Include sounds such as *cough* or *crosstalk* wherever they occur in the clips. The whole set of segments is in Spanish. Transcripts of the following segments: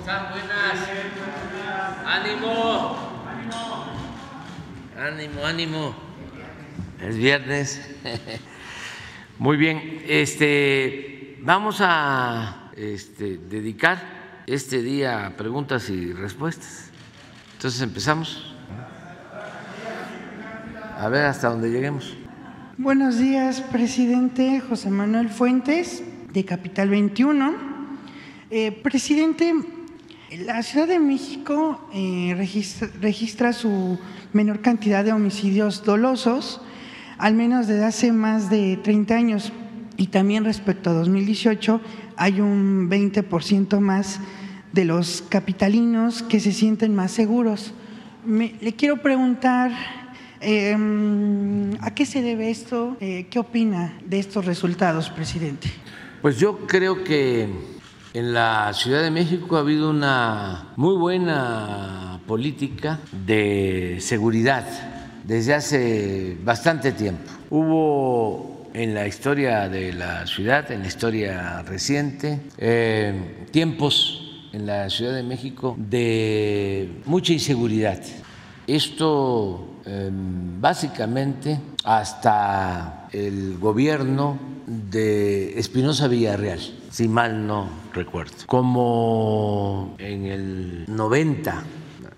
están? Buenas. Ánimo. Ánimo, ánimo. Es viernes. *laughs* Muy bien, este vamos a este, dedicar este día a preguntas y respuestas. Entonces empezamos. A ver hasta dónde lleguemos. Buenos días, presidente José Manuel Fuentes, de Capital 21. Eh, presidente, la Ciudad de México eh, registra, su menor cantidad de homicidios dolosos, al menos desde hace más de 30 años. Y también respecto a 2018, hay un 20% más de los capitalinos que se sienten más seguros. Le quiero preguntar, eh, ¿a qué se debe esto? Eh, ¿Qué opina de estos resultados, presidente? Pues yo creo que en la Ciudad de México ha habido una muy buena política de seguridad desde hace bastante tiempo. Hubo en la historia de la ciudad, en la historia reciente, eh, tiempos en la Ciudad de México de mucha inseguridad. Esto eh, básicamente hasta el gobierno de Espinosa Villarreal, si mal no recuerdo, como en el 90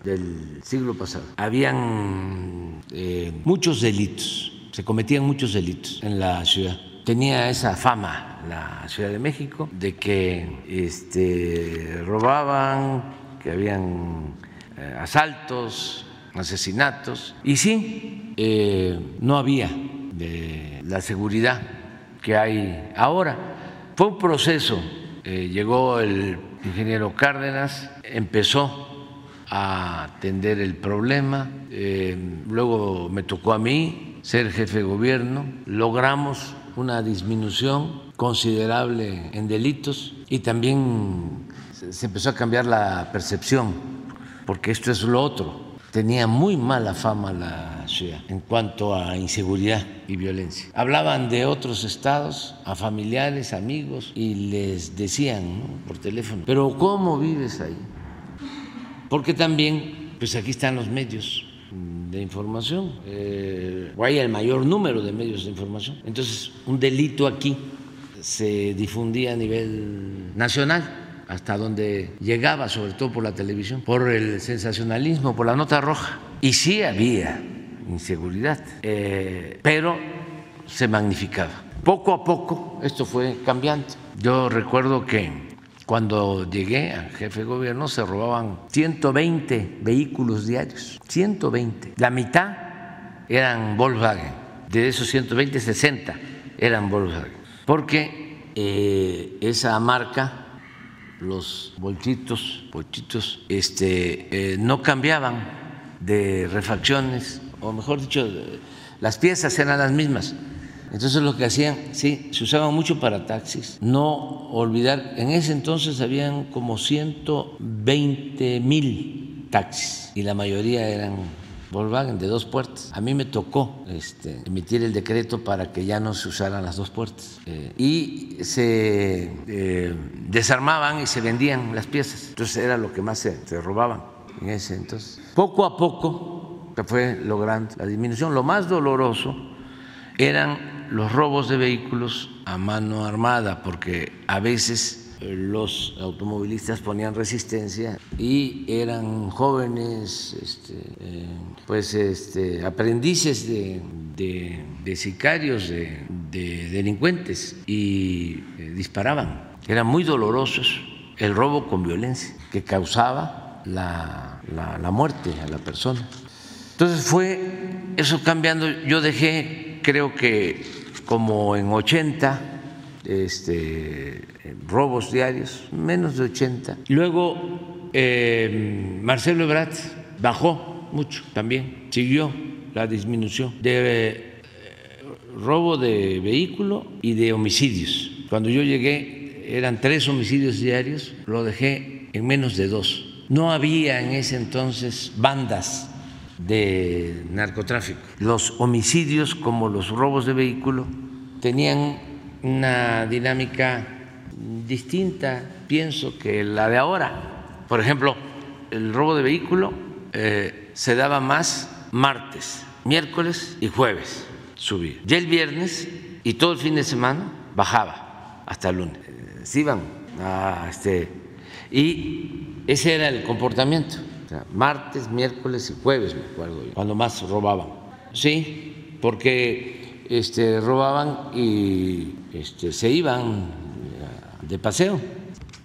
del siglo pasado, habían eh, muchos delitos, se cometían muchos delitos en la ciudad. Tenía esa fama la Ciudad de México de que este, robaban, que habían eh, asaltos, asesinatos. Y sí, eh, no había la seguridad que hay ahora. Fue un proceso. eh, llegó el ingeniero Cárdenas, empezó a atender el problema, eh, luego me tocó a mí ser jefe de gobierno, logramos una disminución considerable en delitos y también se empezó a cambiar la percepción, porque esto es lo otro. Tenía muy mala fama la ciudad en cuanto a inseguridad y violencia. Hablaban de otros estados a familiares, amigos y les decían ¿no? por teléfono, pero ¿cómo vives ahí? Porque también, pues aquí están los medios de información, eh, o hay el mayor número de medios de información. Entonces, un delito aquí se difundía a nivel nacional hasta donde llegaba, sobre todo por la televisión, por el sensacionalismo, por la nota roja. Y sí había inseguridad, eh, pero se magnificaba. Poco a poco esto fue cambiando. Yo recuerdo que cuando llegué a jefe de gobierno se robaban 120 vehículos diarios, 120. La mitad eran Volkswagen, de esos 120, 60 eran Volkswagen, porque eh, esa marca los bolchitos, bolchitos, este, eh, no cambiaban de refacciones, o mejor dicho, las piezas eran las mismas. Entonces lo que hacían, sí, se usaban mucho para taxis. No olvidar, en ese entonces habían como 120 mil taxis y la mayoría eran Volkswagen de dos puertas. A mí me tocó este, emitir el decreto para que ya no se usaran las dos puertas. Eh, y se eh, desarmaban y se vendían las piezas. Entonces era lo que más se, se robaban en ese entonces. Poco a poco fue logrando la disminución. Lo más doloroso eran los robos de vehículos a mano armada, porque a veces eh, los automovilistas ponían resistencia y eran jóvenes, este, eh, pues este, aprendices de, sicarios, de, de delincuentes y eh, disparaban. Eran muy dolorosos el robo con violencia que causaba la- la muerte a la persona. Entonces fue eso cambiando. Yo dejé, creo que como en 80 este, robos diarios, menos de 80. Luego eh, Marcelo Ebrard bajó mucho también, siguió la disminución de eh, robo de vehículo y de homicidios. Cuando yo llegué eran tres homicidios diarios, lo dejé en menos de dos. No había en ese entonces bandas de narcotráfico. Los homicidios, como los robos de vehículo, tenían una dinámica distinta, pienso, que la de ahora. Por ejemplo, el robo de vehículo eh, se daba más martes, miércoles y jueves, subía. Ya el viernes y todo el fin de semana bajaba hasta el lunes. Eh, se iban a este. Y ese era el comportamiento. Martes, miércoles y jueves, me acuerdo yo, cuando más robaban. Sí, porque este, robaban y este, se iban de paseo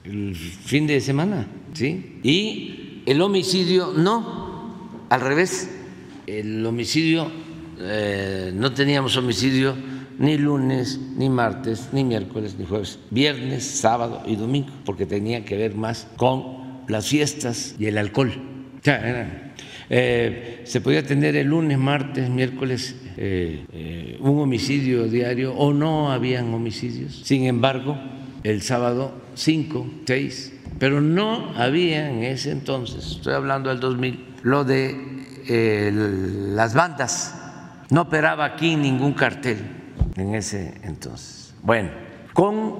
el fin de semana, ¿sí? Y el homicidio no, al revés, el homicidio, eh, no teníamos homicidio ni lunes, ni martes, ni miércoles, ni jueves, viernes, sábado y domingo, porque tenía que ver más con las fiestas y el alcohol. Eh, se podía tener el lunes, martes, miércoles eh, un homicidio diario o no habían homicidios. Sin embargo, el sábado cinco, seis, pero no había en ese entonces, estoy hablando del 2000, lo de eh, las bandas. No operaba aquí ningún cartel en ese entonces. Bueno, con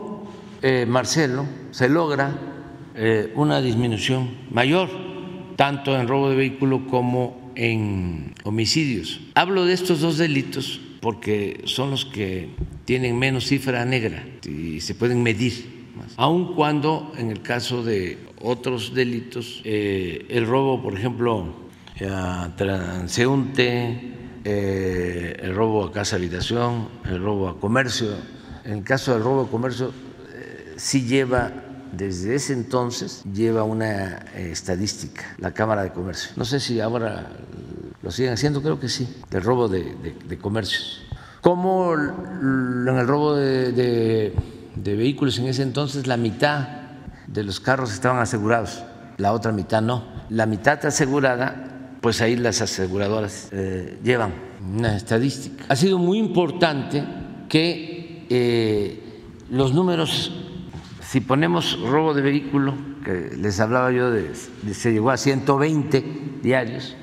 eh, Marcelo se logra eh, una disminución mayor, tanto en robo de vehículo como en homicidios. Hablo de estos dos delitos porque son los que tienen menos cifra negra y se pueden medir más. Aun cuando en el caso de otros delitos, eh, el robo, por ejemplo, a transeúnte, eh, el robo a casa habitación, el robo a comercio, en el caso del robo a comercio, eh, sí lleva desde ese entonces lleva una estadística, la Cámara de Comercio. No sé si ahora lo siguen haciendo, creo que sí, del robo de, comercios. Como en el robo de, vehículos en ese entonces, la mitad de los carros estaban asegurados, la otra mitad no. La mitad asegurada, pues ahí las aseguradoras eh, llevan una estadística. Ha sido muy importante que eh, los números, si ponemos robo de vehículo, que les hablaba yo de, se llegó a 120 diarios,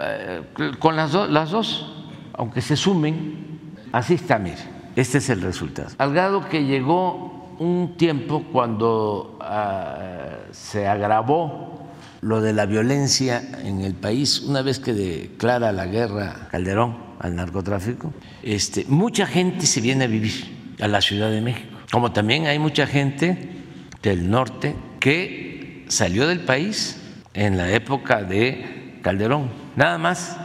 eh, con las, las dos, aunque se sumen, así está, mire, este es el resultado. Al grado que llegó un tiempo cuando ah, se agravó lo de la violencia en el país, una vez que declara la guerra Calderón al narcotráfico, este, mucha gente se viene a vivir a la Ciudad de México, como también hay mucha gente del norte que salió del país en la época de Calderón Nada más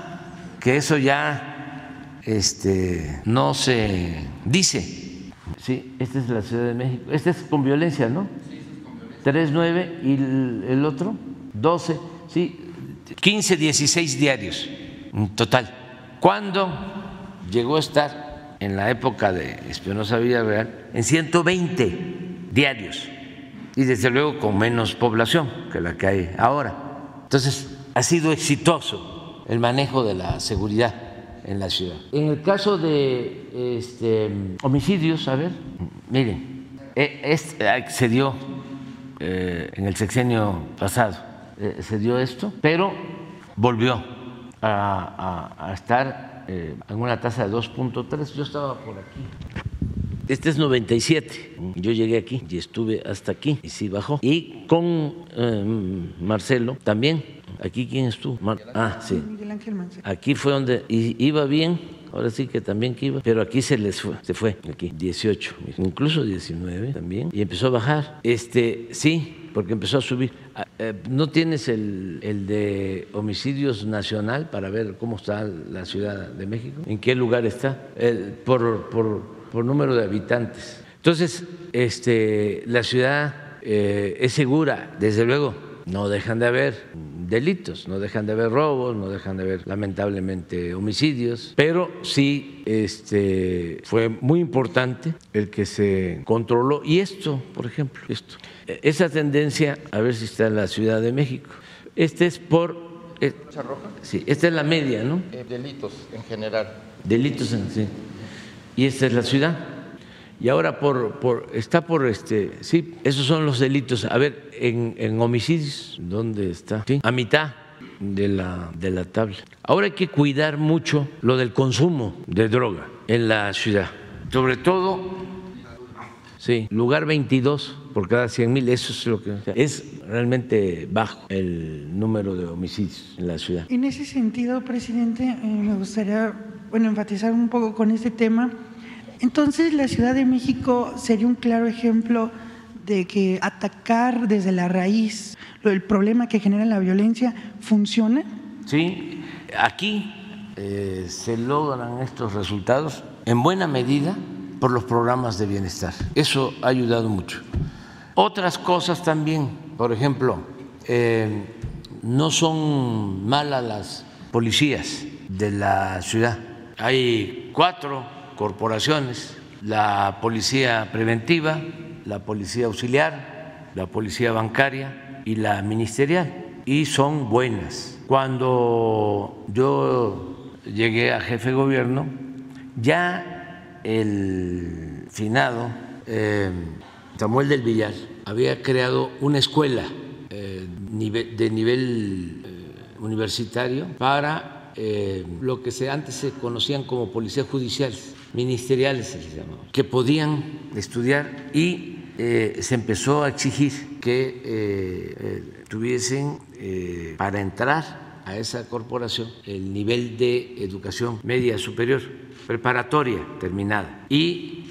que eso ya este, no se dice. Sí, esta es la Ciudad de México. Este es con violencia, ¿no? Sí, es con violencia. 3, 9 y el, otro, 12, sí, 15, 16 diarios en total. ¿Cuándo llegó a estar en la época de Espinosa Villarreal? En 120 diarios y desde luego con menos población que la que hay ahora. Entonces, ha sido exitoso el manejo de la seguridad en la ciudad. En el caso de este, homicidios, a ver, miren, e, se dio eh, en el sexenio pasado, eh, se dio esto, pero volvió a, estar eh, en una tasa de 2.3. Yo estaba por aquí. Este es 97. Yo llegué aquí y estuve hasta aquí y sí bajó. Y con Marcelo también ¿Aquí quién estuvo? ah, sí. Aquí fue donde iba bien, ahora sí que también que iba, pero aquí se les fue, se fue, aquí, 18, incluso 19 también, y empezó a bajar. Este, sí, porque empezó a subir. Ah, eh, ¿No tienes el, el, de homicidios nacional para ver cómo está la Ciudad de México? ¿En qué lugar está? por, por, por, número de habitantes. Entonces, este, la ciudad eh, es segura, desde luego, no dejan de haber delitos, no dejan de haber robos, no dejan de haber lamentablemente homicidios, pero sí este, fue muy importante el que se controló. Y esto, por ejemplo, esto, esa tendencia, a ver si está en la Ciudad de México, este es por... Eh, roja? Sí, esta es la media, ¿no? Eh, delitos en general. Delitos en sí. Y esta es la ciudad y ahora por, por, está por este, sí, esos son los delitos. A ver, en, en homicidios, ¿dónde está? ¿Sí? A mitad de la, de la tabla. Ahora hay que cuidar mucho lo del consumo de droga en la ciudad, sobre todo Sí, lugar 22 por cada 100 mil, eso es lo que... Es realmente bajo el número de homicidios en la ciudad. En ese sentido, presidente, eh, me gustaría bueno, enfatizar un poco con este tema. Entonces, la Ciudad de México sería un claro ejemplo de que atacar desde la raíz el problema que genera la violencia funciona. Sí, aquí eh, se logran estos resultados en buena medida por los programas de bienestar. Eso ha ayudado mucho. Otras cosas también, por ejemplo, eh, no son malas las policías de la ciudad. Hay cuatro corporaciones, la policía preventiva, la policía auxiliar, la policía bancaria y la ministerial, y son buenas. Cuando yo llegué a jefe de gobierno, ya el finado eh, Samuel del Villar había creado una escuela eh, de nivel eh, universitario para lo que se, antes se conocían como policías judiciales, ministeriales se que podían estudiar y se empezó a exigir que tuviesen para entrar a esa corporación el nivel de educación media superior, preparatoria terminada, y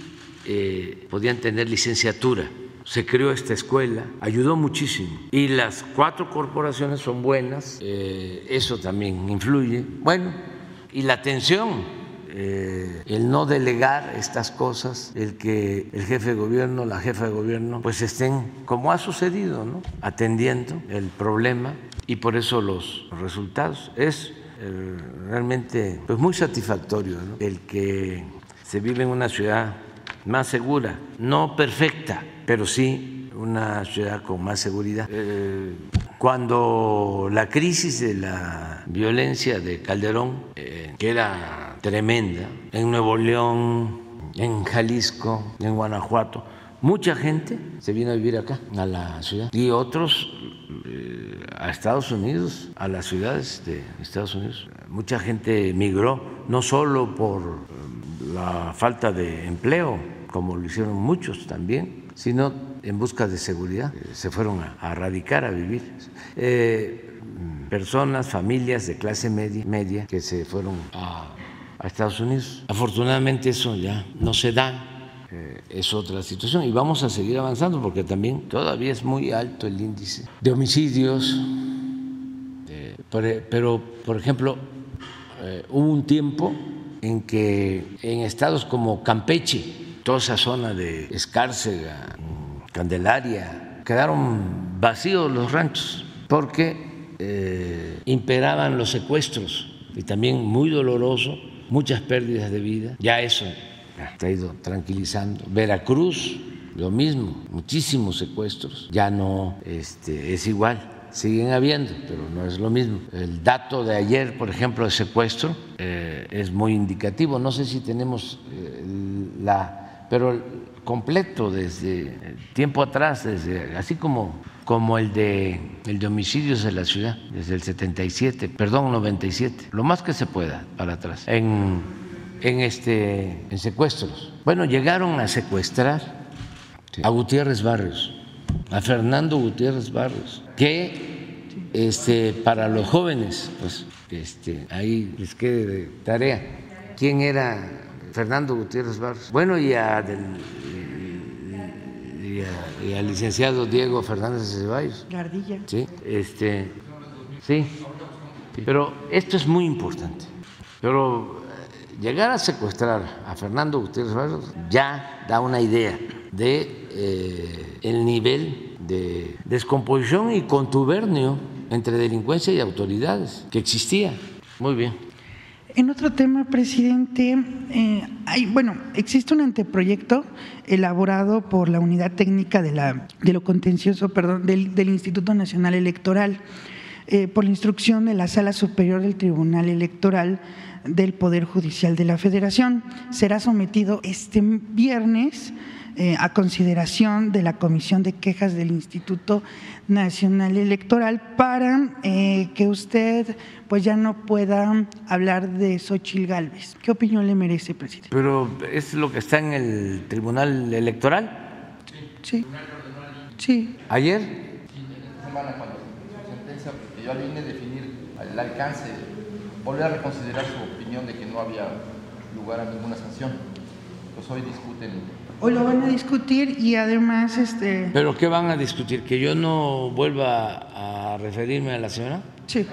eh, podían tener licenciatura. Se creó esta escuela, ayudó muchísimo. Y las cuatro corporaciones son buenas, eh, eso también influye. Bueno, y la atención eh, el no delegar estas cosas, el que el jefe de gobierno, la jefa de gobierno, pues estén, como ha sucedido, ¿no? atendiendo el problema y por eso los resultados es eh, realmente pues muy satisfactorio el que se vive en una ciudad más segura, no perfecta, pero sí una ciudad con más seguridad. Eh, cuando la crisis de la violencia de Calderón, eh, que era tremenda, en Nuevo León, en Jalisco, en Guanajuato, mucha gente se vino a vivir acá, a la ciudad, y otros a Estados Unidos, a las ciudades de Estados Unidos. Mucha gente migró, no solo por eh, la falta de empleo, como lo hicieron muchos también, sino en busca de seguridad. Eh, se fueron a, radicar, a vivir. Eh, personas, familias de clase media, media que se fueron a, Estados Unidos. Afortunadamente eso ya no se da eh, es otra situación. Y vamos a seguir avanzando porque también todavía es muy alto el índice de homicidios. Pero, por ejemplo, eh, hubo un tiempo en que en estados como Campeche, toda esa zona de Escárcega, Candelaria, quedaron vacíos los ranchos porque imperaban los secuestros y también muy doloroso, muchas pérdidas de vida. Ya eso ha ido tranquilizando. Veracruz, lo mismo, muchísimos secuestros. Ya no este, es igual siguen habiendo, pero no es lo mismo. El dato de ayer, por ejemplo, de secuestro, eh, es muy indicativo. No sé si tenemos eh, la, pero completo desde tiempo atrás, desde así como como el de el de homicidios en la ciudad, desde el 77, perdón, 97, lo más que se pueda para atrás. En en, este, en secuestros. Bueno, llegaron a secuestrar a Gutiérrez Barrios, a Fernando Gutiérrez Barrios, que este, para los jóvenes, pues este, ahí les quede de tarea. ¿Quién era Fernando Gutiérrez Barrios? Bueno, y, a y, al licenciado Diego Fernández de Ceballos. Gardilla. Sí, este, sí. Pero esto es muy importante. Pero llegar a secuestrar a Fernando Gutiérrez Barrios ya da una idea de eh, el nivel de descomposición y contubernio entre delincuencia y autoridades que existía. Muy bien. En otro tema, presidente, eh, hay, bueno, existe un anteproyecto elaborado por la unidad técnica de, la, de lo contencioso, perdón, del, Instituto Nacional Electoral, eh, por la instrucción de la Sala Superior del Tribunal Electoral del Poder Judicial de la Federación. Será sometido este viernes eh, a consideración de la Comisión de Quejas del Instituto Nacional Electoral para eh, que usted pues ya no pueda hablar de Xochil Gálvez. ¿Qué opinión le merece, presidente? Pero es lo que está en el Tribunal Electoral. Sí. Sí. ¿Ayer? semana cuando su sentencia, que yo vine a definir el alcance, volver a reconsiderar su opinión de que no había lugar a ninguna sanción. Pues hoy discuten. Hoy lo van a discutir y además este. ¿Pero qué van a discutir? ¿Que yo no vuelva a referirme a la señora? Sí.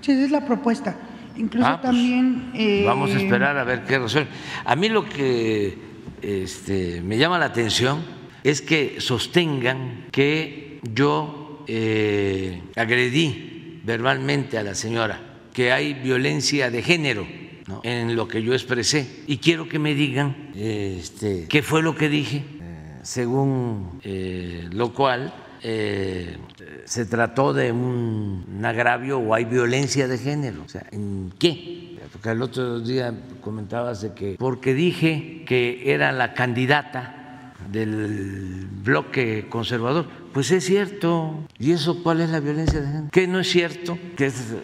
Sí, esa es la propuesta. Incluso Ah, pues, también. eh, Vamos a esperar a ver qué resuelve. A mí lo que este, me llama la atención es que sostengan que yo eh, agredí verbalmente a la señora, que hay violencia de género ¿no? en lo que yo expresé. Y quiero que me digan este, qué fue lo que dije, eh, según eh, lo cual eh, se trató de un, un agravio o hay violencia de género. O sea, ¿en qué? Porque el otro día comentabas de que porque dije que era la candidata del bloque conservador, pues es cierto. ¿Y eso cuál es la violencia de género? Que no es cierto que es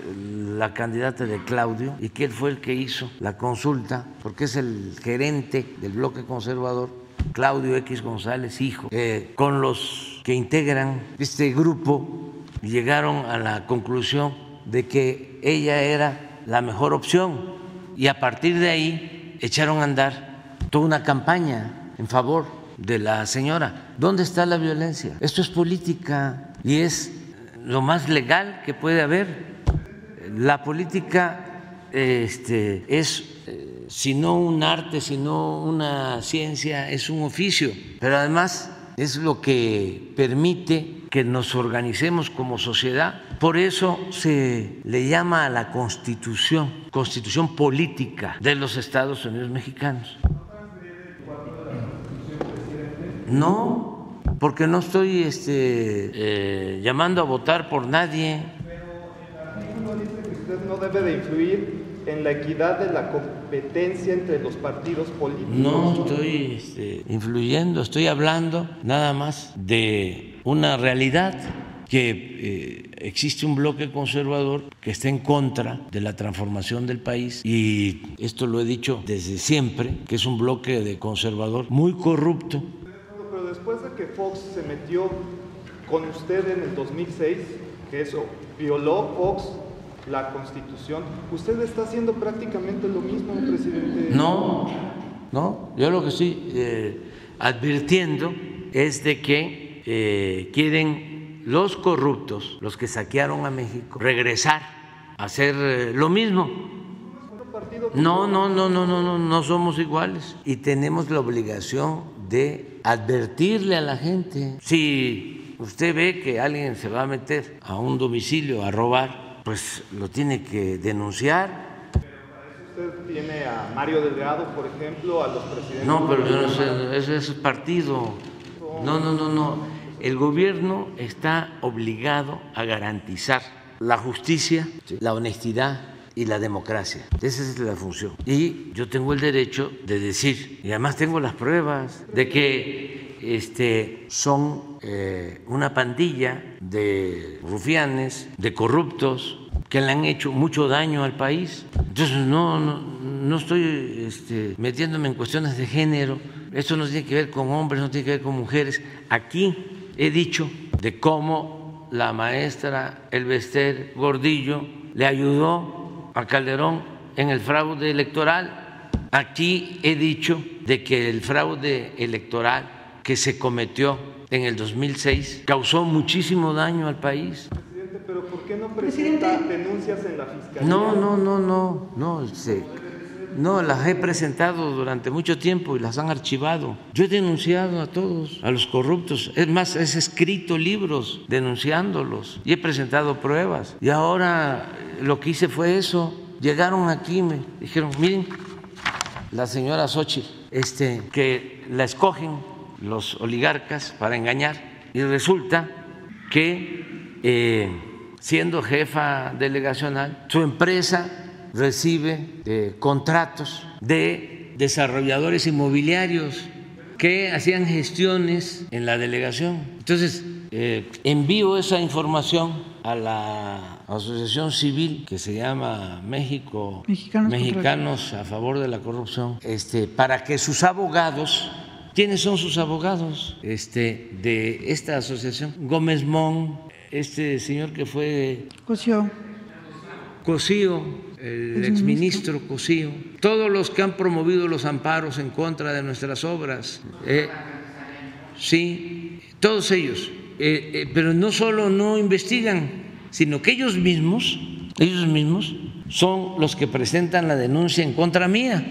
la candidata de Claudio y que él fue el que hizo la consulta, porque es el gerente del bloque conservador, Claudio X González, hijo, eh, con los que integran este grupo llegaron a la conclusión de que ella era la mejor opción y a partir de ahí echaron a andar toda una campaña en favor de la señora. ¿Dónde está la violencia? Esto es política y es lo más legal que puede haber. La política este, es, eh, si no un arte, sino una ciencia, es un oficio, pero además es lo que permite que nos organicemos como sociedad. Por eso se le llama a la constitución, constitución política de los Estados Unidos mexicanos. No, porque no estoy este, eh, llamando a votar por nadie. artículo dice que usted no debe de influir en la equidad de la competencia entre los partidos políticos. No estoy este, influyendo, estoy hablando nada más de una realidad que eh, existe un bloque conservador que está en contra de la transformación del país y esto lo he dicho desde siempre, que es un bloque de conservador muy corrupto. Después de que Fox se metió con usted en el 2006, que eso violó Fox la constitución, usted está haciendo prácticamente lo mismo, presidente. No, no, yo lo que estoy eh, advirtiendo es de que eh, quieren los corruptos, los que saquearon a México, regresar a hacer eh, lo mismo. No, no, no, no, no, no, no somos iguales y tenemos la obligación de advertirle a la gente. Si usted ve que alguien se va a meter a un domicilio a robar, pues lo tiene que denunciar. Usted tiene a Mario Delgado, por ejemplo, a los presidentes. No, pero no sé, ese es partido. No, no, no, no. El gobierno está obligado a garantizar la justicia, la honestidad y la democracia. Esa es la función. Y yo tengo el derecho de decir, y además tengo las pruebas, de que este, son eh, una pandilla de rufianes, de corruptos, que le han hecho mucho daño al país. Entonces no, no, no estoy este, metiéndome en cuestiones de género. Esto no tiene que ver con hombres, no tiene que ver con mujeres. Aquí he dicho de cómo la maestra Elvester Gordillo le ayudó a Calderón en el fraude electoral. Aquí he dicho de que el fraude electoral que se cometió en el 2006 causó muchísimo daño al país. Presidente, pero ¿por qué no presenta denuncias en la fiscalía? No, no, no, no, no, se- no, las he presentado durante mucho tiempo y las han archivado. Yo he denunciado a todos, a los corruptos. Es más, he escrito libros denunciándolos y he presentado pruebas. Y ahora lo que hice fue eso. Llegaron aquí me dijeron, miren, la señora Xochitl, este, que la escogen los oligarcas para engañar y resulta que eh, siendo jefa delegacional, su empresa recibe eh, contratos de desarrolladores inmobiliarios que hacían gestiones en la delegación. Entonces, eh, envío esa información a la asociación civil que se llama México Mexicanos a favor de la corrupción, este, para que sus abogados ¿Quiénes son sus abogados este, de esta asociación? Gómez Mon, este señor que fue Cosío. Cosío, el exministro Cosío, todos los que han promovido los amparos en contra de nuestras obras. Eh, sí, todos ellos. Eh, eh, pero no solo no investigan, sino que ellos mismos, ellos mismos son los que presentan la denuncia en contra mía,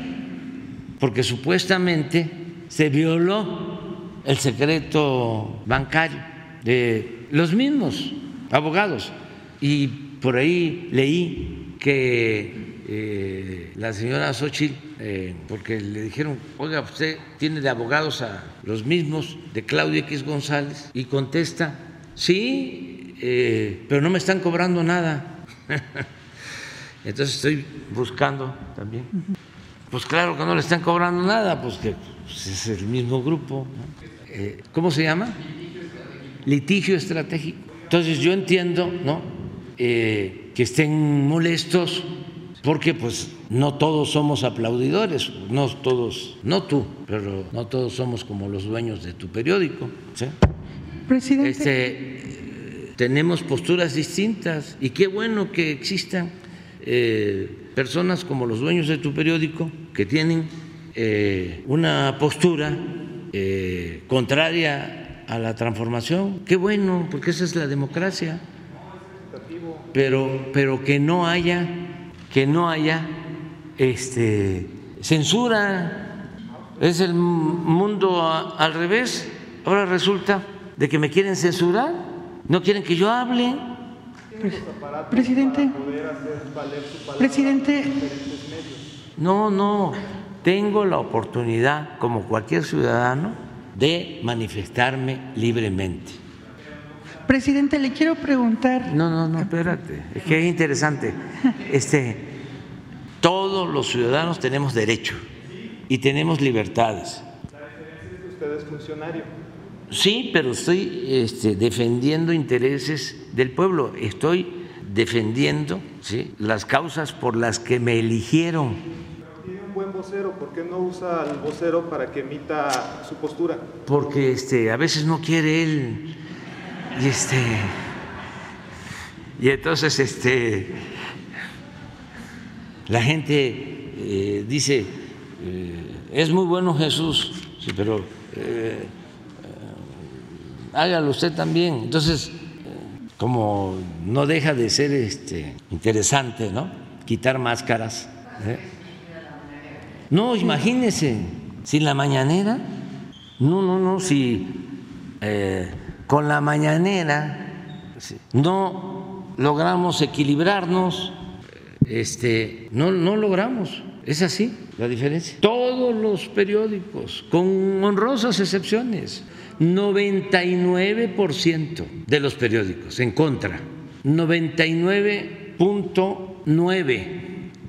porque supuestamente se violó el secreto bancario de los mismos abogados. Y por ahí leí que eh, la señora Xochitl, eh, porque le dijeron, oiga, usted tiene de abogados a los mismos de Claudia X González, y contesta, sí, eh, pero no me están cobrando nada. *laughs* Entonces estoy buscando también. Pues claro que no le están cobrando nada, pues que pues, es el mismo grupo. ¿Cómo se llama? Litigio estratégico. Entonces yo entiendo, ¿no? Que estén molestos porque pues no todos somos aplaudidores, no todos, no tú, pero no todos somos como los dueños de tu periódico. Presidente. Este, tenemos posturas distintas y qué bueno que existan eh, personas como los dueños de tu periódico que tienen eh, una postura eh, contraria a la transformación. Qué bueno, porque esa es la democracia. Pero, pero que no haya que no haya este, censura. Es el mundo al revés. Ahora resulta de que me quieren censurar, no quieren que yo hable. Presidente, presidente, no, no, tengo la oportunidad, como cualquier ciudadano, de manifestarme libremente. Presidente, le quiero preguntar. No, no, no, espérate, es que es interesante. Este, todos los ciudadanos tenemos derecho y tenemos libertades. Usted es funcionario. Sí, pero estoy este, defendiendo intereses del pueblo, estoy defendiendo ¿sí? las causas por las que me eligieron. Tiene un buen vocero, ¿por qué no usa al vocero para que emita su postura? Porque este, a veces no quiere él y este y entonces este la gente eh, dice eh, es muy bueno Jesús sí pero eh, hágalo usted también. Entonces como no deja de ser este interesante no quitar máscaras no imagínese sin la mañanera. No no no si con la mañanera no logramos equilibrarnos, este, no, no logramos. Es así la diferencia. Todos los periódicos, con honrosas excepciones, 99% de los periódicos en contra, 99.9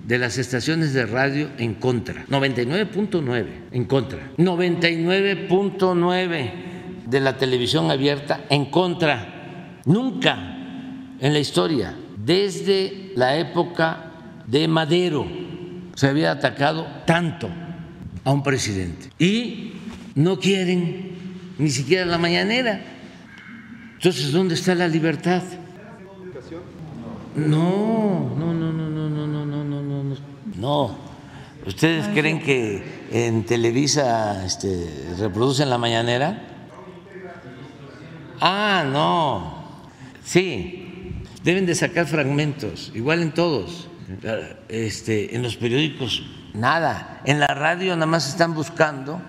de las estaciones de radio en contra, 99.9 en contra, 99.9 de la televisión abierta en contra. Nunca en la historia, desde la época de Madero, se había atacado tanto a un presidente. Y no quieren ni siquiera la mañanera. Entonces, ¿dónde está la libertad? No, no, no, no, no, no, no, no, no, no. No. ¿Ustedes creen que en Televisa este, reproducen la mañanera? Ah, no. Sí, deben de sacar fragmentos, igual en todos. Este, en los periódicos, nada. En la radio nada más están buscando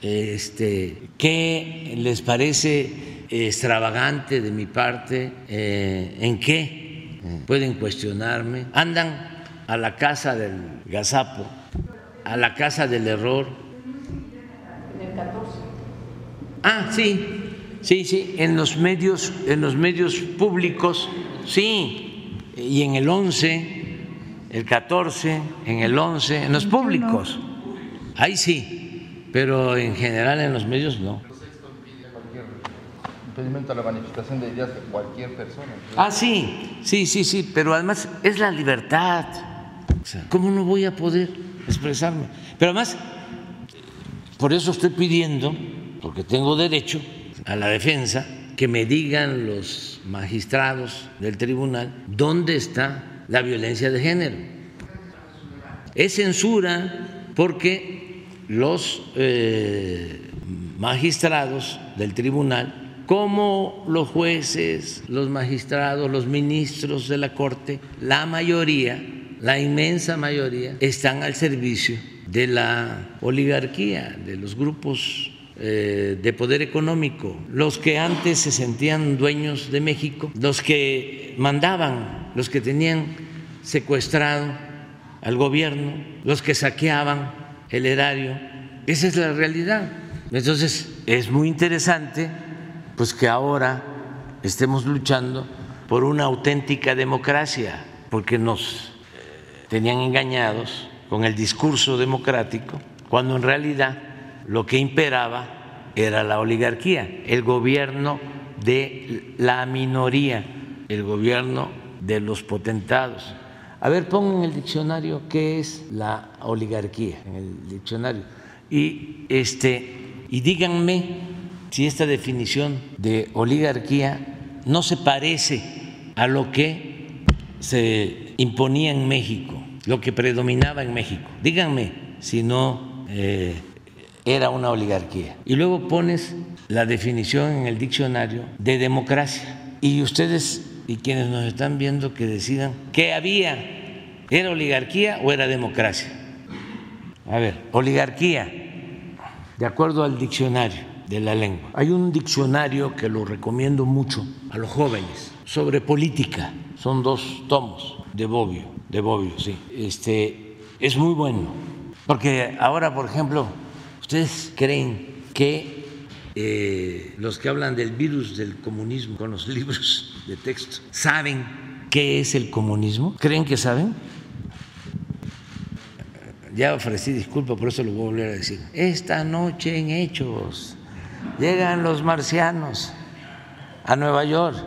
este, qué les parece extravagante de mi parte, eh, en qué pueden cuestionarme. Andan a la casa del gazapo, a la casa del error. En el 14. Ah, sí, Sí, sí, en los medios, en los medios públicos, sí, y en el 11, el 14, en el 11, en los públicos, ahí sí, pero en general en los medios no. Impedimento a la manifestación de ideas de cualquier persona. Ah, sí, sí, sí, sí, pero además es la libertad. ¿Cómo no voy a poder expresarme? Pero además por eso estoy pidiendo, porque tengo derecho a la defensa, que me digan los magistrados del tribunal dónde está la violencia de género. Es censura porque los eh, magistrados del tribunal, como los jueces, los magistrados, los ministros de la Corte, la mayoría, la inmensa mayoría, están al servicio de la oligarquía, de los grupos eh, de poder económico, los que antes se sentían dueños de México, los que mandaban, los que tenían secuestrado al gobierno, los que saqueaban el erario. Esa es la realidad. Entonces, es muy interesante pues que ahora estemos luchando por una auténtica democracia, porque nos eh, tenían engañados con el discurso democrático, cuando en realidad lo que imperaba era la oligarquía, el gobierno de la minoría, el gobierno de los potentados. A ver, pongan en el diccionario qué es la oligarquía, en el diccionario. Y este y díganme si esta definición de oligarquía no se parece a lo que se imponía en México, lo que predominaba en México. Díganme si no eh, era una oligarquía. Y luego pones la definición en el diccionario de democracia. Y ustedes y quienes nos están viendo que decidan qué había, ¿era oligarquía o era democracia? A ver, oligarquía de acuerdo al diccionario de la lengua. Hay un diccionario que lo recomiendo mucho a los jóvenes sobre política. Son dos tomos de Bobbio, de Bobbio, sí. Este es muy bueno porque ahora, por ejemplo, ustedes creen que eh, los que hablan del virus del comunismo con los *laughs* libros de texto saben qué es el comunismo. ¿Creen que saben? ya ofrecí disculpas, por eso lo voy a volver a decir. Esta noche en Hechos llegan los marcianos a Nueva York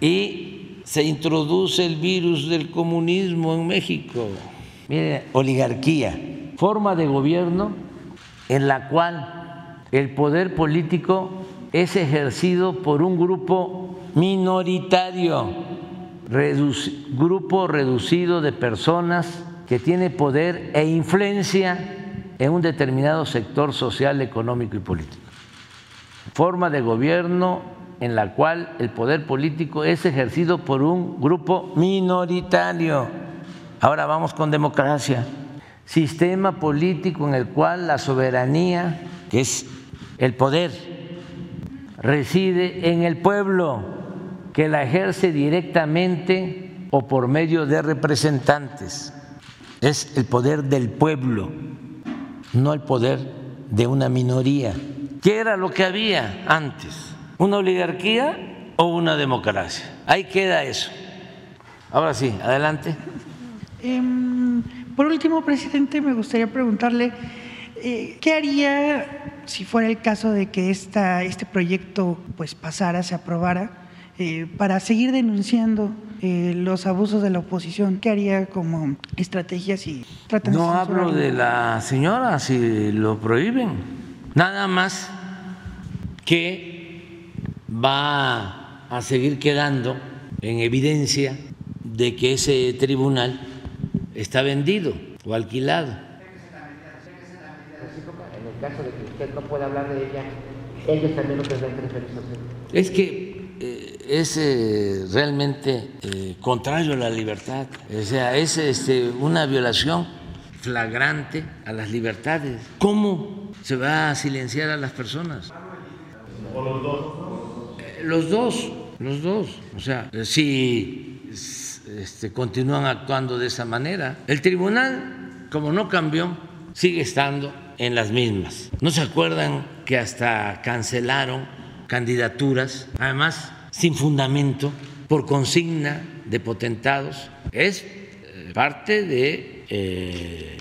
y se introduce el virus del comunismo en México. Mire, oligarquía, forma de gobierno en la cual el poder político es ejercido por un grupo minoritario, grupo reducido de personas que tiene poder e influencia en un determinado sector social, económico y político. Forma de gobierno en la cual el poder político es ejercido por un grupo minoritario. Ahora vamos con democracia. Sistema político en el cual la soberanía, que es el poder, reside en el pueblo, que la ejerce directamente o por medio de representantes es el poder del pueblo, no el poder de una minoría. ¿Qué era lo que había antes? ¿Una oligarquía o una democracia? Ahí queda eso. Ahora sí, adelante. Em, por último, presidente, me gustaría preguntarle eh, qué haría si fuera el caso de que esta, este proyecto pues pasara, se aprobara, eh, para seguir denunciando eh, los abusos de la oposición? ¿Qué haría como estrategia si tratan No hablo de la señora si lo prohíben, nada más que va a seguir quedando en evidencia de que ese tribunal está vendido o alquilado. En el caso de que usted no pueda hablar de ella, ellos también lo tendrán que Es que eh, es eh, realmente eh, contrario a la libertad, o sea, es este, una violación flagrante a las libertades. ¿Cómo se va a silenciar a las personas? ¿O los dos? los dos, los dos. O sea, si este, continúan actuando de esa manera, el tribunal, como no cambió, sigue estando en las mismas. ¿No se acuerdan que hasta cancelaron candidaturas, además sin fundamento, por consigna de potentados, es eh, parte de eh,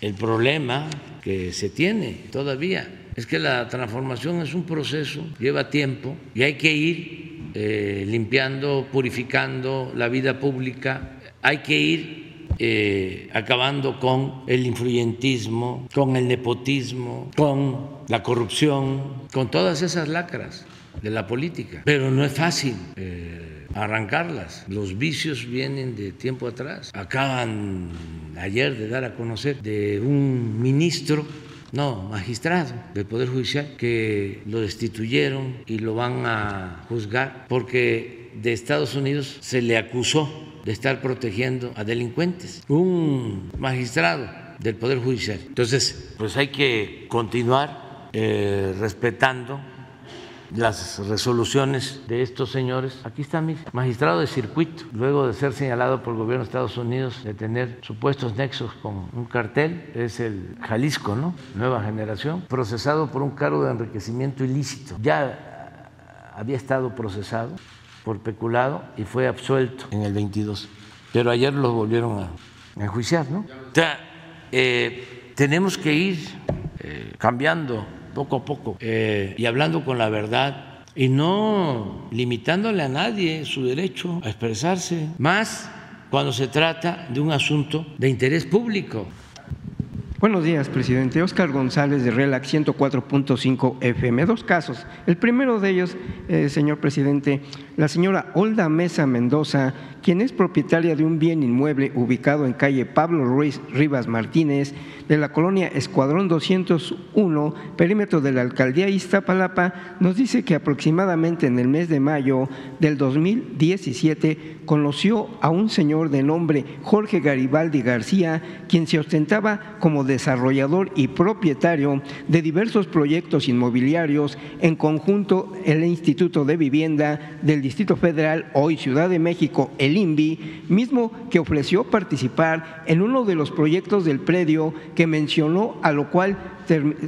el problema que se tiene todavía. Es que la transformación es un proceso, lleva tiempo y hay que ir eh, limpiando, purificando la vida pública, hay que ir eh, acabando con el influyentismo, con el nepotismo, con la corrupción, con todas esas lacras de la política. Pero no es fácil. Eh, arrancarlas. Los vicios vienen de tiempo atrás. Acaban ayer de dar a conocer de un ministro no, magistrado del Poder Judicial, que lo destituyeron y lo van a juzgar porque de Estados Unidos se le acusó de estar protegiendo a delincuentes. Un magistrado del Poder Judicial. Entonces, pues hay que continuar eh, respetando las resoluciones de estos señores. Aquí está mi magistrado de circuito, luego de ser señalado por el gobierno de Estados Unidos de tener supuestos nexos con un cartel, es el Jalisco, ¿no? Nueva generación, procesado por un cargo de enriquecimiento ilícito. Ya había estado procesado por peculado y fue absuelto en el 22. Pero ayer lo volvieron a enjuiciar, ¿no? O sea, eh, tenemos que ir eh, cambiando poco a poco eh, y hablando con la verdad y no limitándole a nadie su derecho a expresarse, más cuando se trata de un asunto de interés público. Buenos días, presidente. Oscar González de RELAC 104.5 FM. Dos casos. El primero de ellos, eh, señor presidente, la señora Olda Mesa Mendoza, quien es propietaria de un bien inmueble ubicado en calle Pablo Ruiz Rivas Martínez, de la colonia Escuadrón 201, perímetro de la alcaldía Iztapalapa, nos dice que aproximadamente en el mes de mayo del 2017 conoció a un señor de nombre Jorge Garibaldi García, quien se ostentaba como desarrollador y propietario de diversos proyectos inmobiliarios, en conjunto el Instituto de Vivienda del Distrito Federal, hoy Ciudad de México, el INVI, mismo que ofreció participar en uno de los proyectos del predio que mencionó, a lo cual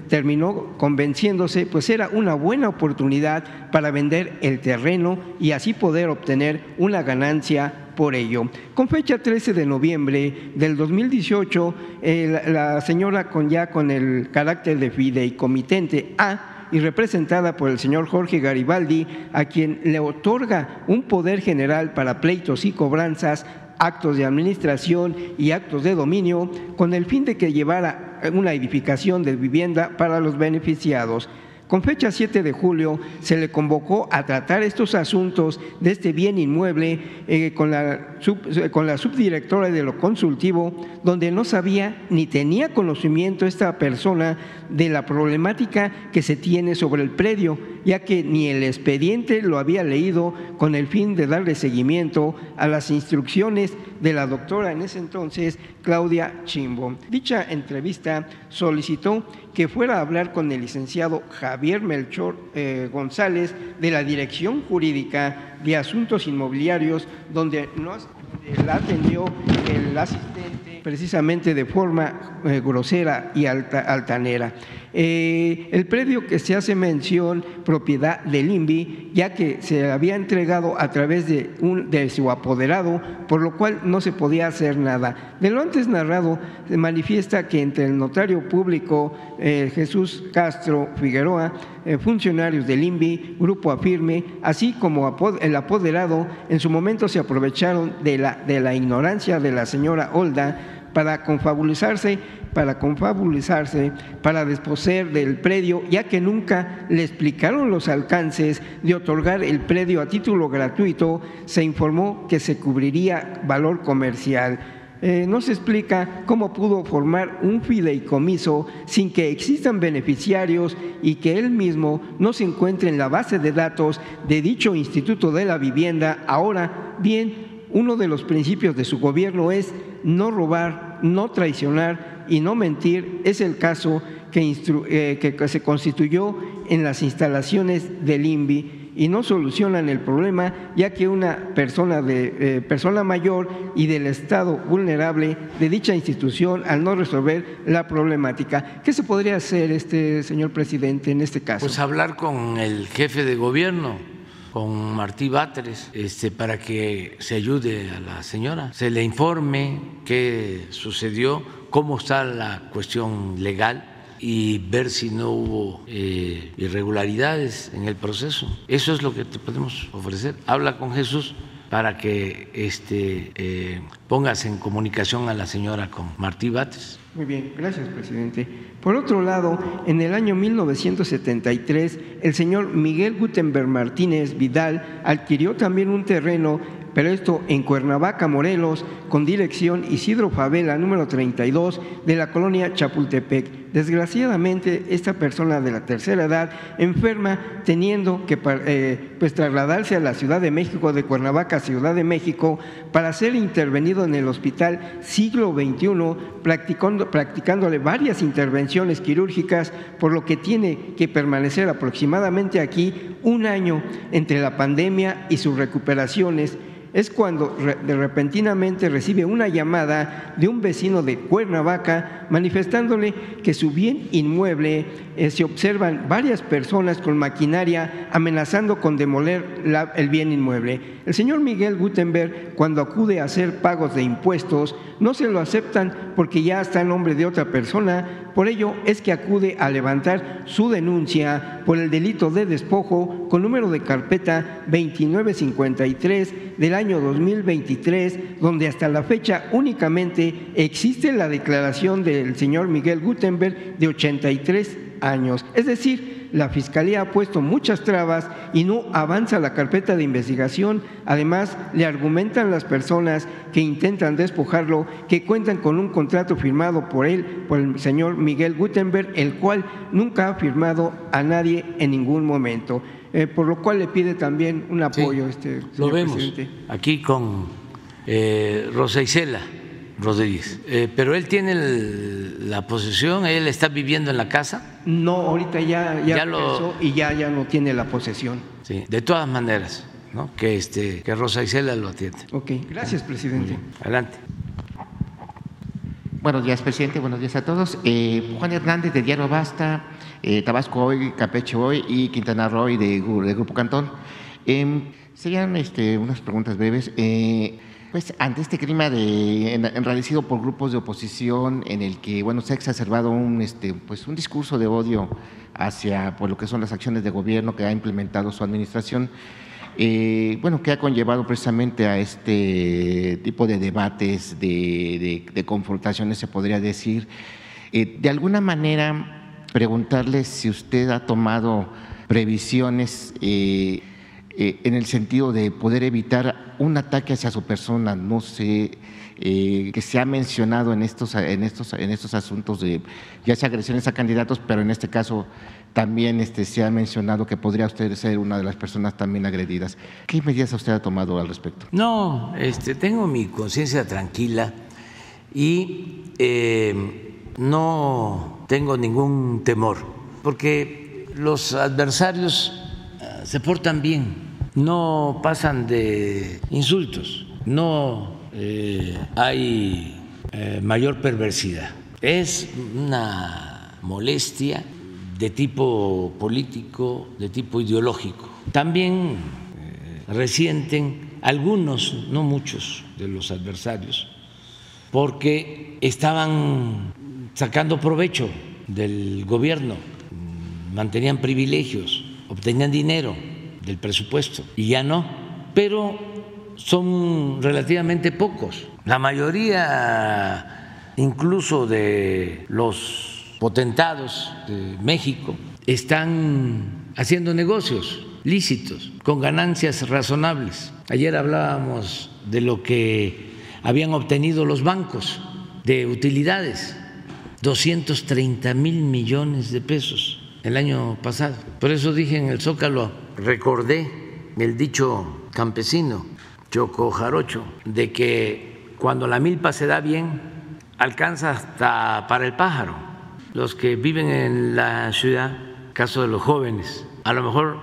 terminó convenciéndose, pues era una buena oportunidad para vender el terreno y así poder obtener una ganancia por ello. Con fecha 13 de noviembre del 2018, la señora con ya con el carácter de fideicomitente A y representada por el señor Jorge Garibaldi, a quien le otorga un poder general para pleitos y cobranzas actos de administración y actos de dominio con el fin de que llevara una edificación de vivienda para los beneficiados. Con fecha 7 de julio se le convocó a tratar estos asuntos de este bien inmueble eh, con, la con la subdirectora de lo consultivo, donde no sabía ni tenía conocimiento esta persona de la problemática que se tiene sobre el predio, ya que ni el expediente lo había leído con el fin de darle seguimiento a las instrucciones de la doctora en ese entonces, Claudia Chimbo. Dicha entrevista solicitó que fuera a hablar con el licenciado Javier Melchor eh, González de la Dirección Jurídica de Asuntos Inmobiliarios, donde nos la atendió el asistente precisamente de forma eh, grosera y altanera. Eh, el predio que se hace mención, propiedad del INVI, ya que se había entregado a través de, un, de su apoderado, por lo cual no se podía hacer nada. De lo antes narrado, se manifiesta que entre el notario público eh, Jesús Castro Figueroa, funcionarios del INVI, Grupo Afirme, así como el apoderado, en su momento se aprovecharon de la, de la ignorancia de la señora Olda para confabulizarse para confabulizarse, para desposeer del predio, ya que nunca le explicaron los alcances de otorgar el predio a título gratuito, se informó que se cubriría valor comercial. Eh, no se explica cómo pudo formar un fideicomiso sin que existan beneficiarios y que él mismo no se encuentre en la base de datos de dicho Instituto de la Vivienda. Ahora bien, uno de los principios de su gobierno es no robar, no traicionar y no mentir es el caso eh, que, se constituyó en las instalaciones del INVI y no solucionan el problema ya que una persona, de, eh, persona mayor y del estado vulnerable de dicha institución al no resolver la problemática. ¿Qué se podría hacer, este señor presidente, en este caso? Pues hablar con el jefe de gobierno con Martí Báteres este, para que se ayude a la señora, se le informe qué sucedió cómo está la cuestión legal y ver si no hubo eh, irregularidades en el proceso. Eso es lo que te podemos ofrecer. Habla con Jesús para que este, eh, pongas en comunicación a la señora con Martí Bates. Muy bien, gracias, presidente. Por otro lado, en el año 1973, el señor Miguel Gutenberg Martínez Vidal adquirió también un terreno pero esto en Cuernavaca, Morelos, con dirección Isidro Favela, número 32, de la colonia Chapultepec. Desgraciadamente, esta persona de la tercera edad enferma, teniendo que eh, pues, trasladarse a la Ciudad de México, de Cuernavaca, Ciudad de México, para ser intervenido en el Hospital Siglo XXI, practicando, practicándole varias intervenciones quirúrgicas, por lo que tiene que permanecer aproximadamente aquí un año entre la pandemia y sus recuperaciones es cuando de repentinamente recibe una llamada de un vecino de Cuernavaca manifestándole que su bien inmueble eh, se observan varias personas con maquinaria amenazando con demoler el bien inmueble. El señor Miguel Gutenberg, cuando acude a hacer pagos de impuestos, no se lo aceptan porque ya está en nombre de otra persona, por ello es que acude a levantar su denuncia por el delito de despojo con número de carpeta 2953 del año 2023, donde hasta la fecha únicamente existe la declaración del señor Miguel Gutenberg de 83 años. Es decir, la Fiscalía ha puesto muchas trabas y no avanza la carpeta de investigación. Además, le argumentan las personas que intentan despojarlo que cuentan con un contrato firmado por él, por el señor Miguel Gutenberg, el cual nunca ha firmado a nadie en ningún momento. Eh, por lo cual le pide también un apoyo este lo vemos aquí con eh, Rosa Isela Rodríguez. Eh, pero él tiene la posesión, él está viviendo en la casa. No, ahorita ya, ya, lo, y ya, ya no tiene la posesión. Sí, de todas maneras, ¿no? que, este, que Rosa Isela lo atiende. Ok, gracias, presidente. Adelante. Buenos días, presidente. Buenos días a todos. Eh, Juan Hernández de Diario Basta, eh, Tabasco Hoy, Capeche Hoy y Quintana Roo de, Grupo Cantón. Em, serían este, unas preguntas breves. Pues ante este clima de, enrarecido por grupos de oposición en el que bueno se ha exacerbado un este pues un discurso de odio hacia por lo que son las acciones de gobierno que ha implementado su administración eh, bueno que ha conllevado precisamente a este tipo de debates de, confrontaciones se podría decir eh, de alguna manera preguntarle si usted ha tomado previsiones eh, eh, en el sentido de poder evitar un ataque hacia su persona, no sé, eh, que se ha mencionado en estos, en, estos, en estos asuntos de ya sea agresiones a candidatos, pero en este caso también este, se ha mencionado que podría usted ser una de las personas también agredidas. ¿Qué medidas usted ha tomado al respecto? No, este, tengo mi conciencia tranquila y eh, no tengo ningún temor, porque los adversarios se portan bien no pasan de insultos, no eh, hay eh, mayor perversidad. Es una molestia de tipo político, de tipo ideológico. También eh, resienten algunos, no muchos, de los adversarios, porque estaban sacando provecho del gobierno, mantenían privilegios, obtenían dinero del presupuesto y ya no, pero son relativamente pocos. La mayoría, incluso de los potentados de México, están haciendo negocios lícitos, con ganancias razonables. Ayer hablábamos de lo que habían obtenido los bancos de utilidades, 230 mil millones de pesos el año pasado. Por eso dije en el Zócalo, recordé el dicho campesino, choco jarocho, de que cuando la milpa se da bien, alcanza hasta para el pájaro. Los que viven en la ciudad, caso de los jóvenes, a lo mejor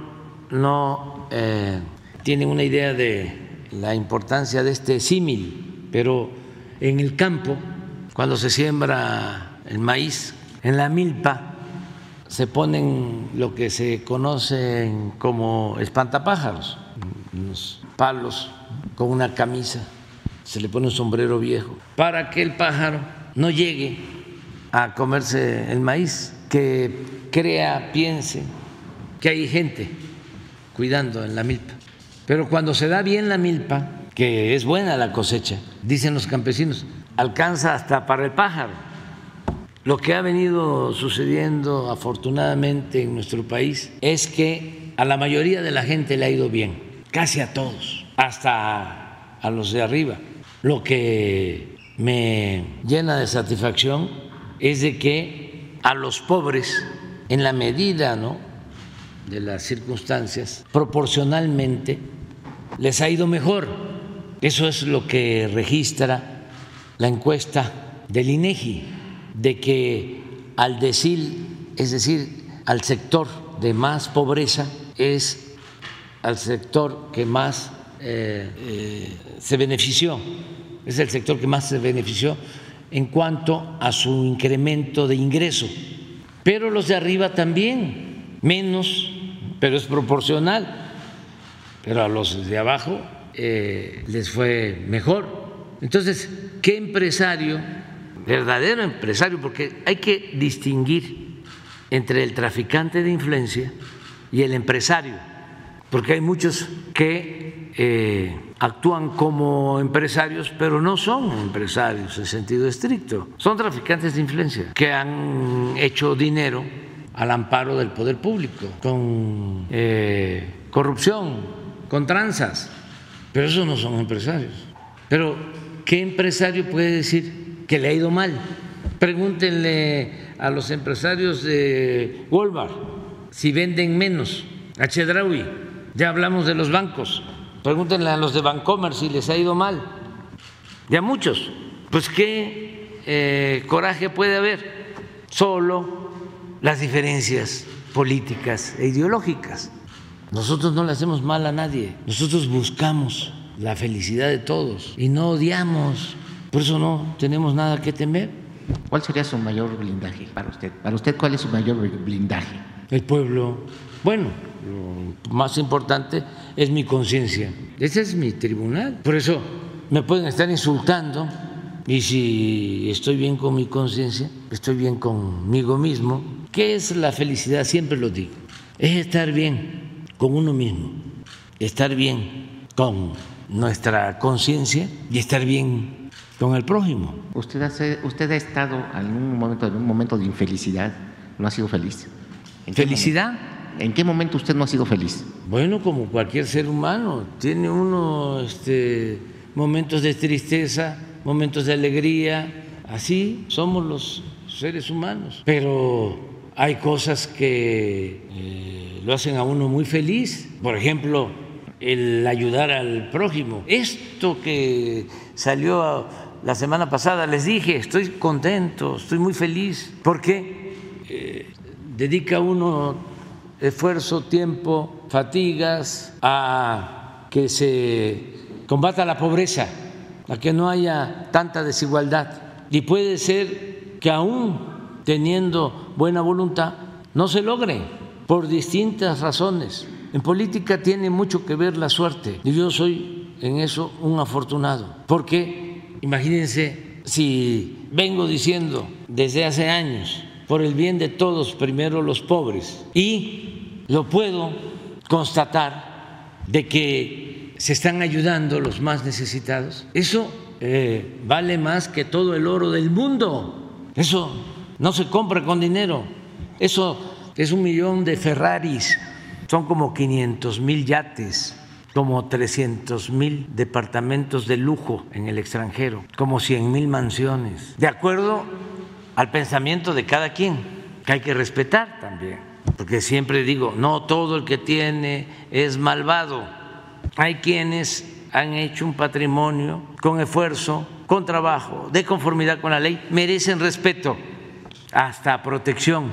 no eh, tienen una idea de la importancia de este símil, pero en el campo, cuando se siembra el maíz, en la milpa, se ponen lo que se conocen como espantapájaros, unos palos con una camisa, se le pone un sombrero viejo, para que el pájaro no llegue a comerse el maíz, que crea, piense que hay gente cuidando en la milpa. Pero cuando se da bien la milpa, que es buena la cosecha, dicen los campesinos, alcanza hasta para el pájaro. Lo que ha venido sucediendo afortunadamente en nuestro país es que a la mayoría de la gente le ha ido bien, casi a todos, hasta a los de arriba. Lo que me llena de satisfacción es de que a los pobres, en la medida ¿no? de las circunstancias, proporcionalmente les ha ido mejor. Eso es lo que registra la encuesta del INEGI, de que al decir, es decir, al sector de más pobreza, es al sector que más eh, eh, se benefició, es el sector que más se benefició en cuanto a su incremento de ingreso. Pero los de arriba también, menos, pero es proporcional. Pero a los de abajo eh, les fue mejor. Entonces, ¿qué empresario, verdadero empresario, porque hay que distinguir entre el traficante de influencia y el empresario, porque hay muchos que eh, actúan como empresarios, pero no son empresarios en sentido estricto, son traficantes de influencia que han hecho dinero al amparo del poder público, con eh, corrupción, con tranzas, pero esos no son empresarios. Pero, ¿qué empresario puede decir que le ha ido mal? Pregúntenle a los empresarios de Walmart si venden menos, a Chedraui, ya hablamos de los bancos, pregúntenle a los de Bancomer si les ha ido mal, y a muchos, pues qué eh, coraje puede haber, solo las diferencias políticas e ideológicas. Nosotros no le hacemos mal a nadie, nosotros buscamos la felicidad de todos y no odiamos, por eso no tenemos nada que temer. ¿Cuál sería su mayor blindaje para usted? Para usted, ¿cuál es su mayor blindaje? El pueblo. Bueno, lo más importante es mi conciencia. Ese es mi tribunal. Por eso me pueden estar insultando y si estoy bien con mi conciencia, estoy bien conmigo mismo. ¿Qué es la felicidad? Siempre lo digo. Es estar bien con uno mismo, estar bien con nuestra conciencia y estar bien con el prójimo. ¿Usted ha, usted ha estado en un momento, en un momento de infelicidad? ¿No ha sido feliz? ¿En ¿Felicidad? ¿En qué momento usted no ha sido feliz? Bueno, como cualquier ser humano, tiene uno este, momentos de tristeza, momentos de alegría, así somos los seres humanos. Pero hay cosas que eh, lo hacen a uno muy feliz, por ejemplo, el ayudar al prójimo. Esto que salió la semana pasada, les dije, estoy contento, estoy muy feliz, porque eh, dedica uno esfuerzo, tiempo, fatigas a que se combata la pobreza, a que no haya tanta desigualdad. Y puede ser que aún teniendo buena voluntad no se logre por distintas razones. En política tiene mucho que ver la suerte y yo soy en eso un afortunado, porque imagínense si vengo diciendo desde hace años por el bien de todos, primero los pobres. Y lo puedo constatar de que se están ayudando los más necesitados. Eso eh, vale más que todo el oro del mundo. Eso no se compra con dinero. Eso es un millón de Ferraris. Son como 500 mil yates como 300 mil departamentos de lujo en el extranjero, como 100 mil mansiones, de acuerdo al pensamiento de cada quien, que hay que respetar también, porque siempre digo, no todo el que tiene es malvado, hay quienes han hecho un patrimonio con esfuerzo, con trabajo, de conformidad con la ley, merecen respeto, hasta protección,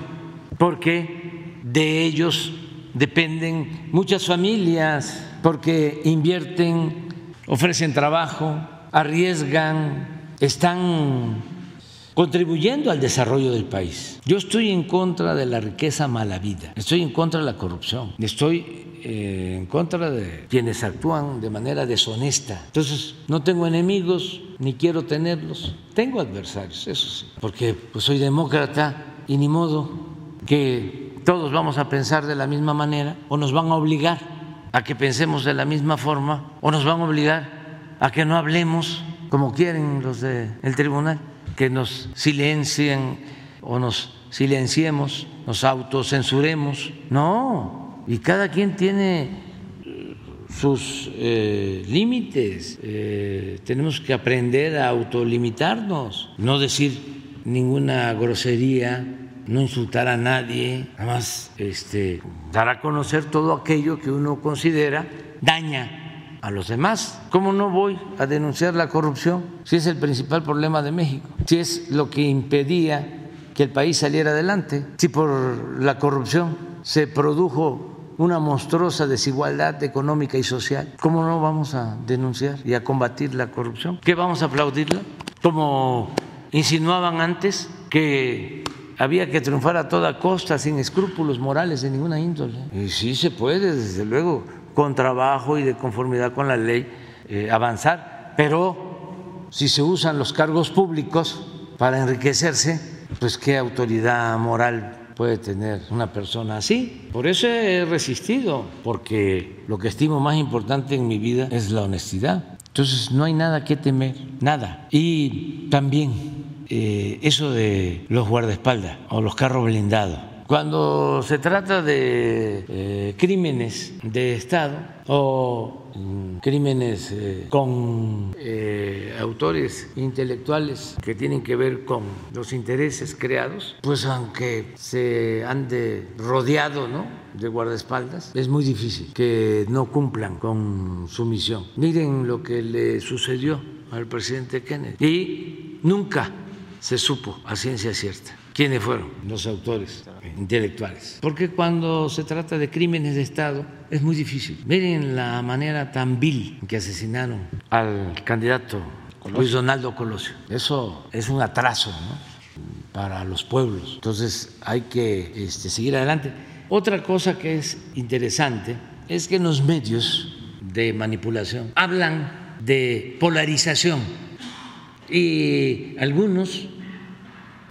porque de ellos dependen muchas familias, porque invierten, ofrecen trabajo, arriesgan, están contribuyendo al desarrollo del país. Yo estoy en contra de la riqueza mala vida, estoy en contra de la corrupción, estoy eh, en contra de quienes actúan de manera deshonesta. Entonces, no tengo enemigos ni quiero tenerlos. Tengo adversarios, eso sí, porque pues, soy demócrata y ni modo que todos vamos a pensar de la misma manera o nos van a obligar a que pensemos de la misma forma o nos van a obligar a que no hablemos como quieren los del tribunal, que nos silencien o nos silenciemos, nos autocensuremos. No, y cada quien tiene sus eh, límites. Eh, tenemos que aprender a autolimitarnos, no decir ninguna grosería, no insultar a nadie, nada más este, dar a conocer todo aquello que uno considera daña a los demás. ¿Cómo no voy a denunciar la corrupción si es el principal problema de México? Si es lo que impedía que el país saliera adelante, si por la corrupción se produjo una monstruosa desigualdad económica y social. ¿Cómo no vamos a denunciar y a combatir la corrupción? ¿Qué vamos a aplaudirla? Como insinuaban antes que había que triunfar a toda costa, sin escrúpulos morales de ninguna índole. Y sí se puede, desde luego, con trabajo y de conformidad con la ley, eh, avanzar, pero si se usan los cargos públicos para enriquecerse, pues qué autoridad moral puede tener una persona así. Por eso he resistido, porque lo que estimo más importante en mi vida es la honestidad. Entonces no hay nada que temer, nada. Y también eh, eso de los guardaespaldas o los carros blindados. Cuando se trata de eh, crímenes de Estado o Mm, crímenes eh, con eh, autores intelectuales que tienen que ver con los intereses creados, pues aunque se ande rodeado ¿no? de guardaespaldas, es muy difícil que no cumplan con su misión. Miren lo que le sucedió al presidente Kennedy y nunca se supo a ciencia cierta quiénes fueron los autores intelectuales. Porque cuando se trata de crímenes de Estado es muy difícil. Miren la manera tan vil en que asesinaron al candidato Luis Donaldo Colosio. Eso es un atraso para los pueblos. Entonces hay que este, seguir adelante. Otra cosa que es interesante es que los medios de manipulación hablan de polarización y algunos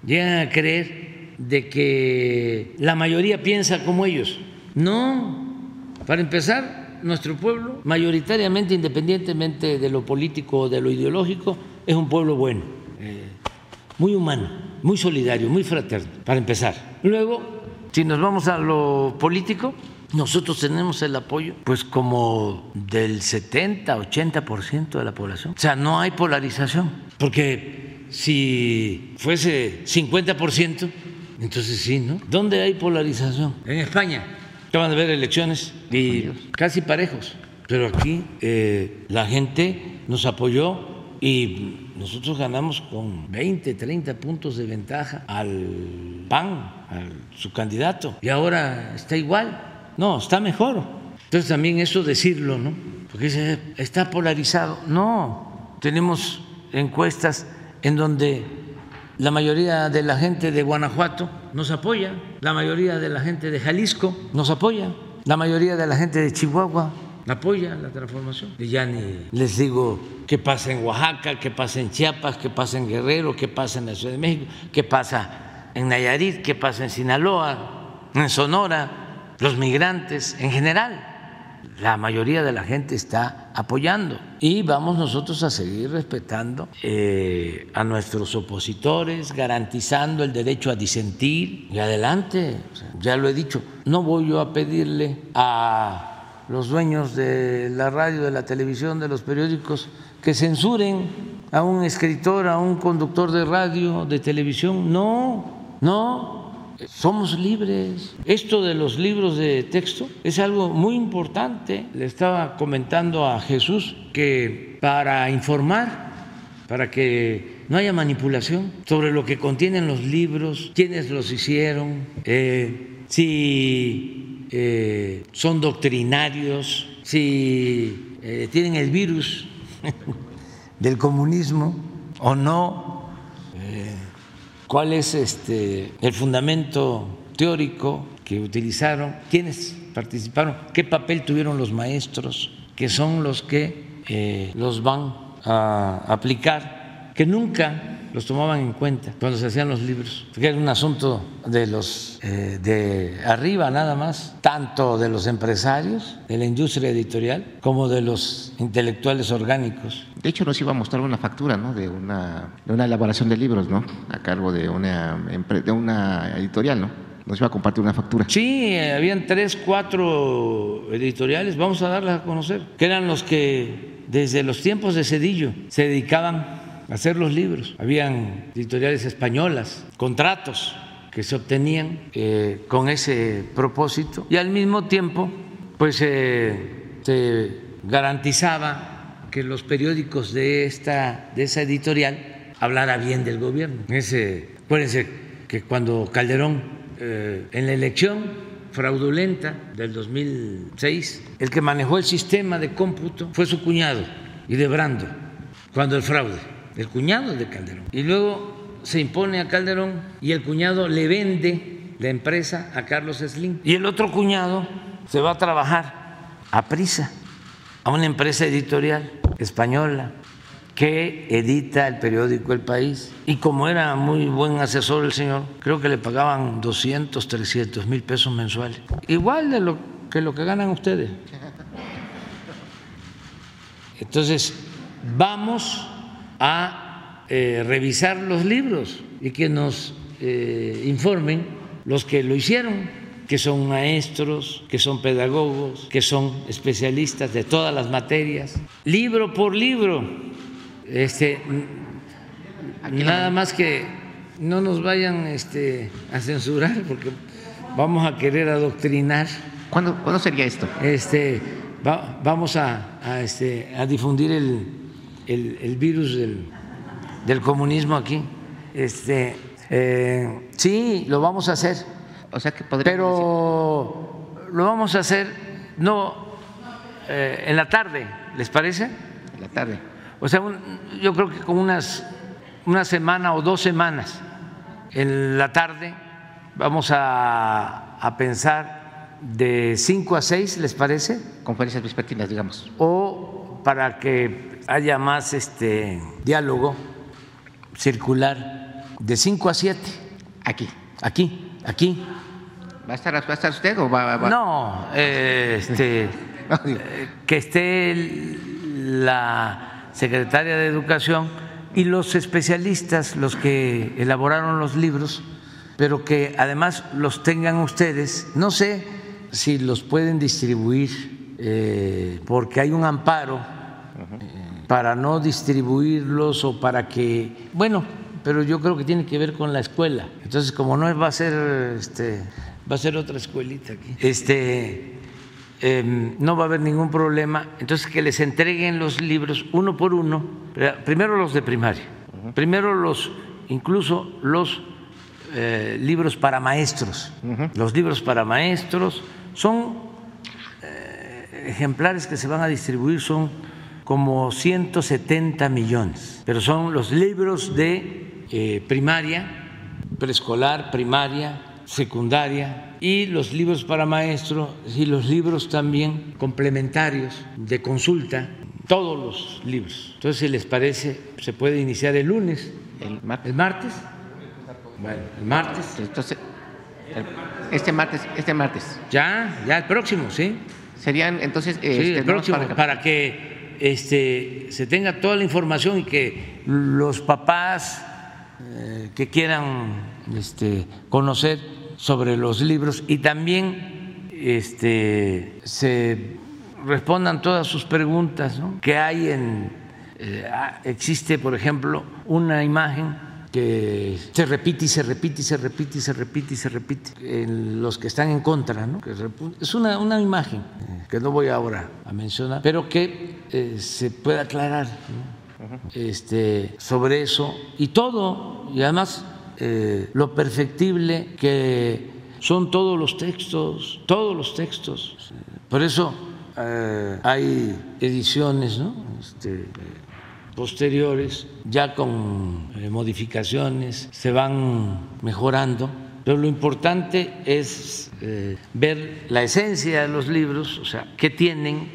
llegan a creer de que la mayoría piensa como ellos. No, para empezar, nuestro pueblo, mayoritariamente, independientemente de lo político o de lo ideológico, es un pueblo bueno, eh, muy humano, muy solidario, muy fraterno, para empezar. Luego, si nos vamos a lo político, nosotros tenemos el apoyo, pues como del 70, 80% de la población. O sea, no hay polarización, porque si fuese 50%, entonces sí, ¿no? ¿Dónde hay polarización? En España. Acaban de ver elecciones y casi parejos. Pero aquí eh, la gente nos apoyó y nosotros ganamos con 20, 30 puntos de ventaja al PAN, a su candidato. Y ahora está igual. No, está mejor. Entonces también eso decirlo, ¿no? Porque dice, está polarizado. No, tenemos encuestas en donde la mayoría de la gente de Guanajuato nos apoya, la mayoría de la gente de Jalisco nos apoya, la mayoría de la gente de Chihuahua apoya la transformación. Y ya ni les digo qué pasa en Oaxaca, qué pasa en Chiapas, qué pasa en Guerrero, qué pasa en la Ciudad de México, qué pasa en Nayarit, qué pasa en Sinaloa, en Sonora, los migrantes en general la mayoría de la gente está apoyando. Y vamos nosotros a seguir respetando eh, a nuestros opositores, garantizando el derecho a disentir. Y adelante, ya lo he dicho, no voy yo a pedirle a los dueños de la radio, de la televisión, de los periódicos, que censuren a un escritor, a un conductor de radio, de televisión. No, no, somos libres. Esto de los libros de texto es algo muy importante. Le estaba comentando a Jesús que para informar, para que no haya manipulación sobre lo que contienen los libros, quiénes los hicieron, eh, si eh, son doctrinarios, si eh, tienen el virus *laughs* del comunismo o no cuál es este, el fundamento teórico que utilizaron, quiénes participaron, qué papel tuvieron los maestros, que son los que eh, los van a aplicar, que nunca los tomaban en cuenta cuando se hacían los libros, porque era un asunto de los eh, de arriba nada más, tanto de los empresarios, de la industria editorial, como de los intelectuales orgánicos. De hecho, nos iba a mostrar una factura, ¿no? De una, de una elaboración de libros, ¿no? A cargo de una, de una editorial, ¿no? Nos iba a compartir una factura. Sí, eh, habían tres, cuatro editoriales, vamos a darlas a conocer, que eran los que desde los tiempos de Cedillo se dedicaban hacer los libros. Habían editoriales españolas, contratos que se obtenían eh, con ese propósito y al mismo tiempo pues eh, se garantizaba que los periódicos de esta de esa editorial hablara bien del gobierno. Ese, acuérdense que cuando Calderón eh, en la elección fraudulenta del 2006, el que manejó el sistema de cómputo fue su cuñado y de Brando, cuando el fraude, el cuñado de Calderón. Y luego se impone a Calderón y el cuñado le vende la empresa a Carlos Slim. Y el otro cuñado se va a trabajar a prisa a una empresa editorial española que edita el periódico El País. Y como era muy buen asesor el señor, creo que le pagaban 200, 300 mil pesos mensuales. Igual de lo que lo que ganan ustedes. *laughs* Entonces, vamos a eh, revisar los libros y que nos eh, informen los que lo hicieron, que son maestros, que son pedagogos, que son especialistas de todas las materias, libro por libro. Este, nada más que no nos vayan este, a censurar porque vamos a querer adoctrinar ¿Cuándo, ¿cuándo sería esto? este, va- vamos a, a, este, a difundir el, el- el virus del, del comunismo aquí. Este, eh, sí, lo vamos a hacer, O sea que podría pero lo vamos a hacer no eh, en la tarde, ¿les parece? en la tarde. O sea, un- yo creo que con unas una semana o dos semanas en la tarde vamos a, a pensar de 5 a 6, ¿les parece? Conferencias vespertinas, digamos. O para que haya más este diálogo circular de 5 a 7, Aquí. aquí, aquí. ¿Va a estar, va a estar usted o va, va- No, eh, este, *laughs* eh, que esté la secretaria de Educación y los especialistas, los que elaboraron los libros, pero que además los tengan ustedes. No sé si los pueden distribuir eh, porque hay un amparo para no distribuirlos o para que, bueno, pero yo creo que tiene que ver con la escuela. Entonces, como no va a ser, este, va a ser otra escuelita aquí. Este, eh, no va a haber ningún problema. Entonces, que les entreguen los libros uno por uno, primero los de primaria, primero los, incluso los eh, libros para maestros. Los libros para maestros son eh, ejemplares que se van a distribuir, son como 170 millones, pero son los libros de eh, primaria, preescolar, primaria, secundaria y los libros para maestros y los libros también complementarios de consulta, todos los libros. Entonces, si les parece, se puede iniciar el lunes, el martes. el martes. Bueno, el martes. Entonces, el- este martes, este martes. Ya, ya el próximo, ¿sí? Serían entonces Sí, este, el no, próximo, para- para que este, se tenga toda la información y que los papás eh, que quieran este, conocer sobre los libros y también este, se respondan todas sus preguntas ¿no? que hay en eh, ah, existe por ejemplo una imagen que se repite y se repite y se repite y se repite y se repite en los que están en contra, ¿no? Es una, una imagen que no voy ahora a mencionar, pero que eh, se puede aclarar ¿no? este, sobre eso y todo, y además eh, lo perfectible que son todos los textos, todos los textos. Por eso eh, hay ediciones, ¿no? Este, posteriores, ya con eh, modificaciones, se van mejorando, pero lo importante es eh, ver la esencia de los libros, o sea, qué tienen,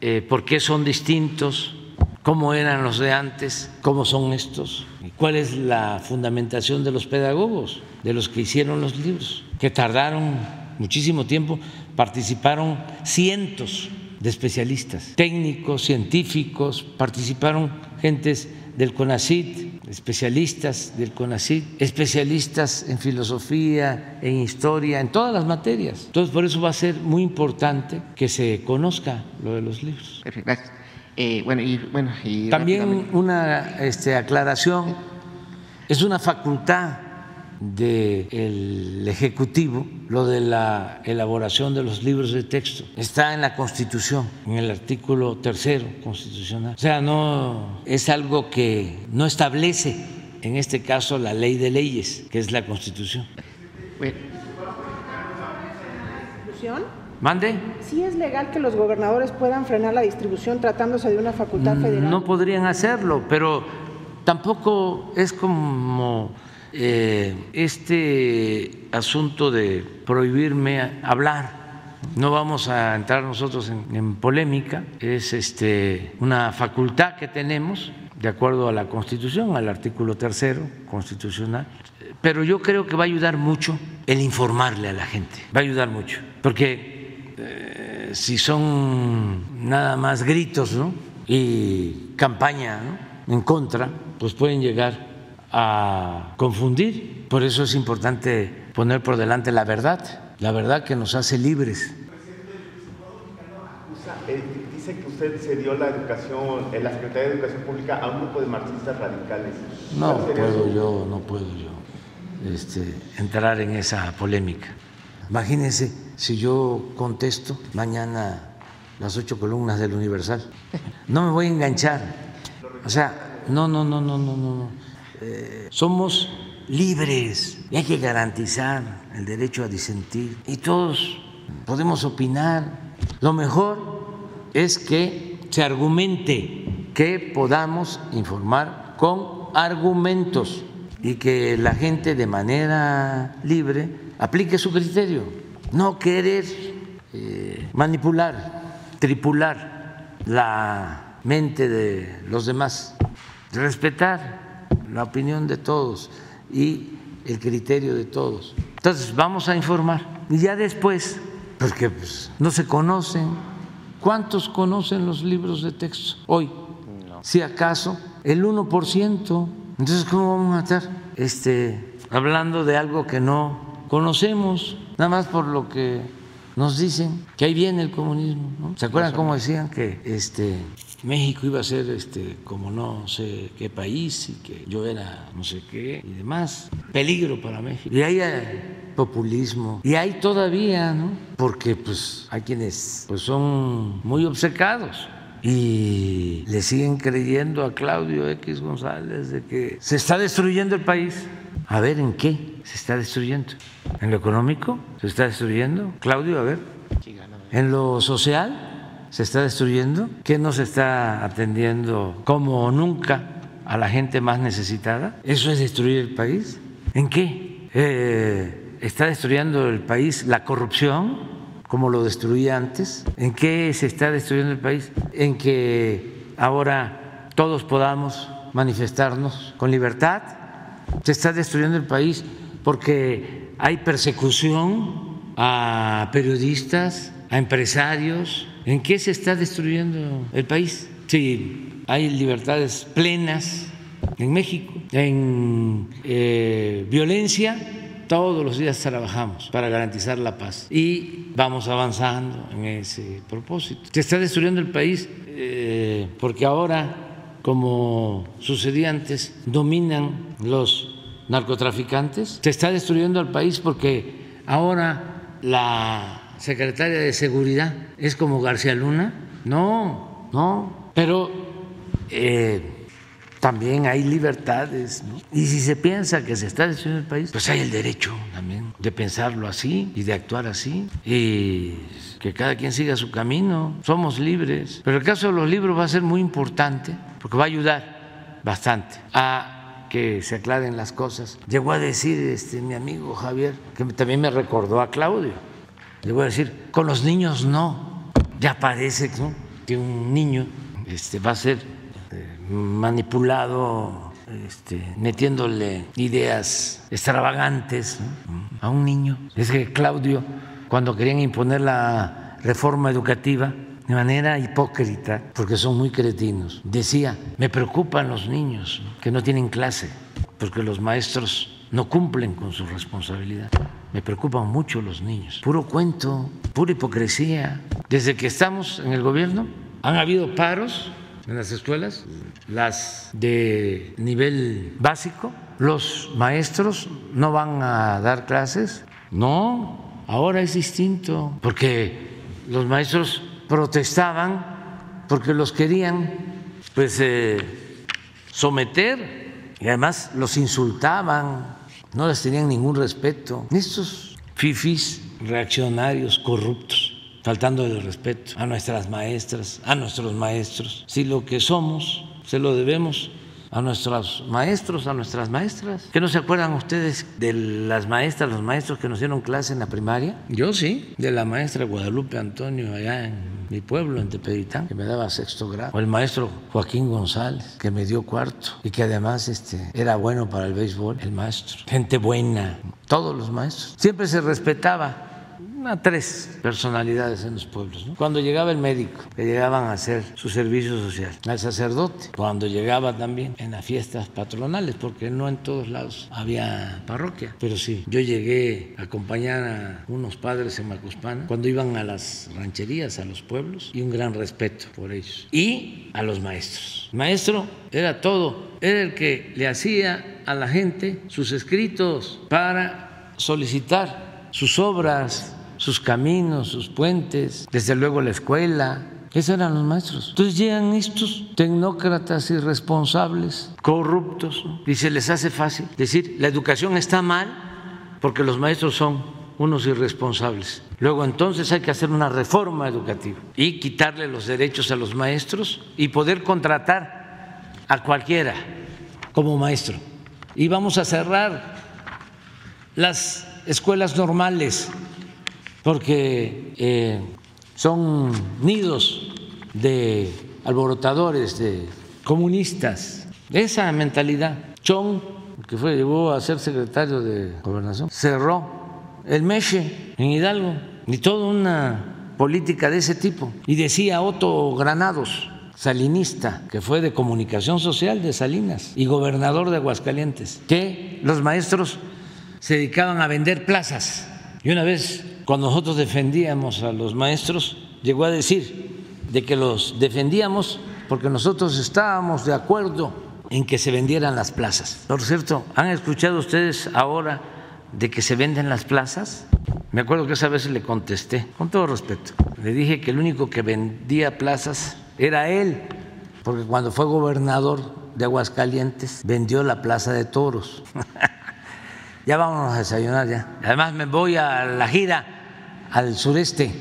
eh, por qué son distintos, cómo eran los de antes, cómo son estos, cuál es la fundamentación de los pedagogos, de los que hicieron los libros, que tardaron muchísimo tiempo, participaron cientos de especialistas, técnicos, científicos, participaron gentes del CONACIT, especialistas del CONACIT, especialistas en filosofía, en historia, en todas las materias. Entonces, por eso va a ser muy importante que se conozca lo de los libros. Perfecto, gracias. Eh, bueno, y, bueno, y También una este, aclaración, es una facultad del Ejecutivo lo de la elaboración de los libros de texto. Está en la Constitución, en el artículo tercero constitucional. O sea, no es algo que no establece, en este caso, la ley de leyes, que es la Constitución. bueno, distribución? ¿Mande? ¿Sí es legal que los gobernadores puedan frenar la distribución tratándose de una facultad federal? No podrían hacerlo, pero tampoco es como eh, este asunto de prohibirme hablar. No vamos a entrar nosotros en, polémica, es este, una facultad que tenemos de acuerdo a la Constitución, al artículo tercero constitucional. Pero yo creo que va a ayudar mucho el informarle a la gente, va a ayudar mucho, porque eh, si son nada más gritos ¿no? y campaña en contra, pues pueden llegar a confundir. Por eso es importante poner por delante la verdad, la verdad que nos hace libres. Eh, dice que usted se dio la educación, en la Secretaría de Educación Pública a un grupo de marxistas radicales. No ¿Cuál sería puedo yo, no puedo yo este, entrar en esa polémica. Imagínense si yo contesto mañana las ocho columnas del Universal. No me voy a enganchar. O sea, no, no, no, no, no, no. Somos libres y hay que garantizar el derecho a disentir. Y todos podemos opinar. Lo mejor es que se argumente, que podamos informar con argumentos y que la gente de manera libre aplique su criterio, no querer eh, manipular, tripular la mente de los demás, respetar la opinión de todos y el criterio de todos. Entonces vamos a informar y ya después, porque pues, no se conocen, ¿cuántos conocen los libros de texto hoy? Si acaso el 1%. Entonces, ¿cómo vamos a estar este, hablando de algo que no conocemos, nada más por lo que nos dicen que ahí viene el comunismo? ¿no? ¿Se acuerdan cómo decían que este, México iba a ser este, como no sé qué país y que yo era no sé qué y demás? Peligro para México. Y ahí hay populismo. Y hay todavía, ¿no? Porque pues hay quienes pues, son muy obcecados y le siguen creyendo a Claudio X González de que se está destruyendo el país. A ver, ¿en qué se está destruyendo? ¿En lo económico se está destruyendo? Claudio, a ver. ¿En lo social se está destruyendo? ¿Qué no se está atendiendo como nunca a la gente más necesitada? ¿Eso es destruir el país? ¿En qué? Eh, ¿Está destruyendo el país la corrupción? como lo destruía antes? ¿En qué se está destruyendo el país? En que ahora todos podamos manifestarnos con libertad. Se está destruyendo el país porque hay persecución a periodistas, a empresarios. ¿En qué se está destruyendo el país? Si hay libertades plenas en México, en eh, violencia, todos los días trabajamos para garantizar la paz y vamos avanzando en ese propósito. Se está destruyendo el país eh, porque ahora, como sucedía antes, dominan los narcotraficantes. Se está destruyendo el país porque ahora la secretaria de Seguridad es como García Luna. No, no, pero... Eh, también hay libertades. ¿no? Y si se piensa que se está destruyendo el país, pues hay el derecho también de pensarlo así y de actuar así. Y que cada quien siga su camino. Somos libres. Pero el caso de los libros va a ser muy importante porque va a ayudar bastante a que se aclaren las cosas. Llegó a decir este, mi amigo Javier, que también me recordó a Claudio, llegó a decir, con los niños no. Ya parece que un niño este, va a ser manipulado, este, metiéndole ideas extravagantes a un niño. Es que Claudio, cuando querían imponer la reforma educativa, de manera hipócrita, porque son muy cretinos, decía, me preocupan los niños que no tienen clase, porque los maestros no cumplen con su responsabilidad. Me preocupan mucho los niños. Puro cuento, pura hipocresía. Desde que estamos en el gobierno, han habido paros en las escuelas, las de nivel básico. Los maestros no van a dar clases. No, ahora es distinto, porque los maestros protestaban porque los querían pues eh, someter y además los insultaban, no les tenían ningún respeto. Estos fifis reaccionarios corruptos faltando el respeto a nuestras maestras, a nuestros maestros. Si lo que somos se lo debemos a nuestros maestros, a nuestras maestras. ¿Qué no se acuerdan ustedes de las maestras, los maestros que nos dieron clase en la primaria? Yo sí, de la maestra Guadalupe Antonio allá en mi pueblo, en Tepeditán, que me daba sexto grado, o el maestro Joaquín González, que me dio cuarto y que además este, era bueno para el béisbol, el maestro. Gente buena, todos los maestros. Siempre se respetaba a tres personalidades en los pueblos. Cuando llegaba el médico, que llegaban a hacer su servicio social, al sacerdote, cuando llegaba también en las fiestas patronales, porque no en todos lados había parroquia, pero sí, yo llegué a acompañar a unos padres en Macuspana cuando iban a las rancherías, a los pueblos, y un gran respeto por ellos. Y a los maestros. maestro era todo, era el que le hacía a la gente sus escritos para solicitar sus obras, sus caminos, sus puentes, desde luego la escuela. Esos eran los maestros. Entonces llegan estos tecnócratas irresponsables, corruptos, y se les hace fácil decir, la educación está mal porque los maestros son unos irresponsables. Luego entonces hay que hacer una reforma educativa y quitarle los derechos a los maestros y poder contratar a cualquiera como maestro. Y vamos a cerrar las escuelas normales porque eh, son nidos de alborotadores, de comunistas. Esa mentalidad. Chong, que fue, llegó a ser secretario de gobernación, cerró el Meche en Hidalgo y toda una política de ese tipo. Y decía Otto Granados, salinista, que fue de comunicación social de Salinas y gobernador de Aguascalientes, que los maestros se dedicaban a vender plazas. Y una vez cuando nosotros defendíamos a los maestros, llegó a decir de que los defendíamos porque nosotros estábamos de acuerdo en que se vendieran las plazas. Por cierto, ¿han escuchado ustedes ahora de que se venden las plazas? Me acuerdo que esa vez le contesté, con todo respeto. Le dije que el único que vendía plazas era él, porque cuando fue gobernador de Aguascalientes vendió la plaza de toros. *laughs* ya vámonos a desayunar ya. Además me voy a la gira al sureste,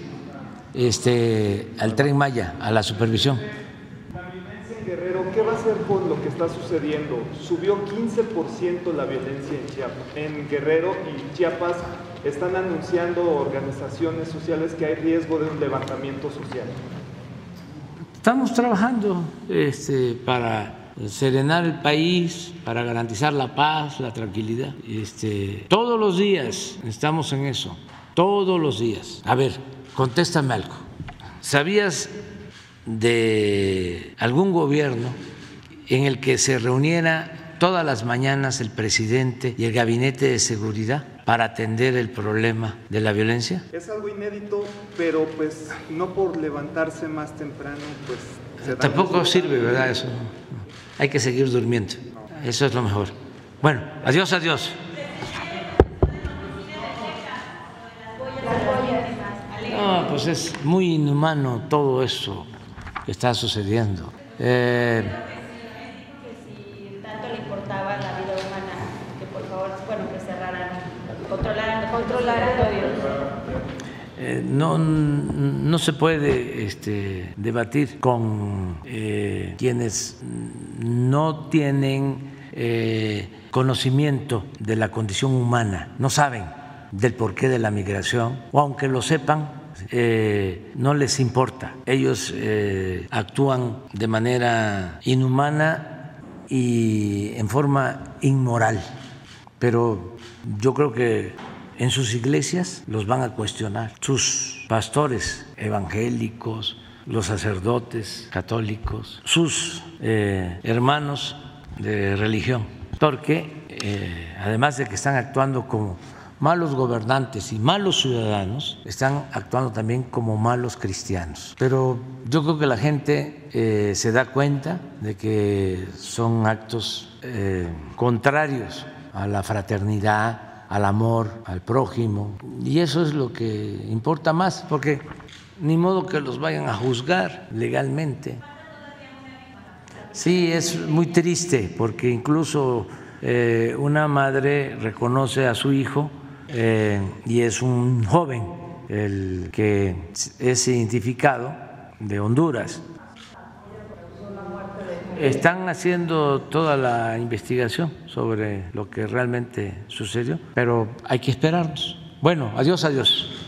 este, al tren Maya, a la supervisión. La violencia en Guerrero, ¿qué va a hacer con lo que está sucediendo? Subió 15% la violencia en Chiapas. En Guerrero y Chiapas están anunciando organizaciones sociales que hay riesgo de un levantamiento social. Estamos trabajando este, para serenar el país, para garantizar la paz, la tranquilidad. Este, todos los días estamos en eso todos los días. A ver, contéstame algo. ¿Sabías de algún gobierno en el que se reuniera todas las mañanas el presidente y el gabinete de seguridad para atender el problema de la violencia? Es algo inédito, pero pues no por levantarse más temprano, pues... Tampoco sirve, ¿verdad? Eso. Hay que seguir durmiendo. Eso es lo mejor. Bueno, adiós, adiós. No, pues es muy inhumano todo eso que está sucediendo. Eh, si tanto le importaba la vida humana, que por favor, bueno, que cerraran, controlaran, controlaran no, no se puede este, debatir con eh, quienes no tienen eh, conocimiento de la condición humana, no saben del porqué de la migración, o aunque lo sepan, eh, no les importa. Ellos actúan de manera inhumana y en forma inmoral. Pero yo creo que en sus iglesias los van a cuestionar. Sus pastores evangélicos, los sacerdotes católicos, sus eh, hermanos de religión, porque eh, además de que están actuando como malos gobernantes y malos ciudadanos, están actuando también como malos cristianos. Pero yo creo que la gente eh, se da cuenta de que son actos contrarios a la fraternidad, al amor, al prójimo, y eso es lo que importa más, porque ni modo que los vayan a juzgar legalmente. Sí, es muy triste porque incluso eh, una madre reconoce a su hijo eh, y es un joven el que es identificado de Honduras. Están haciendo toda la investigación sobre lo que realmente sucedió, pero hay que esperarnos. Bueno, adiós, adiós.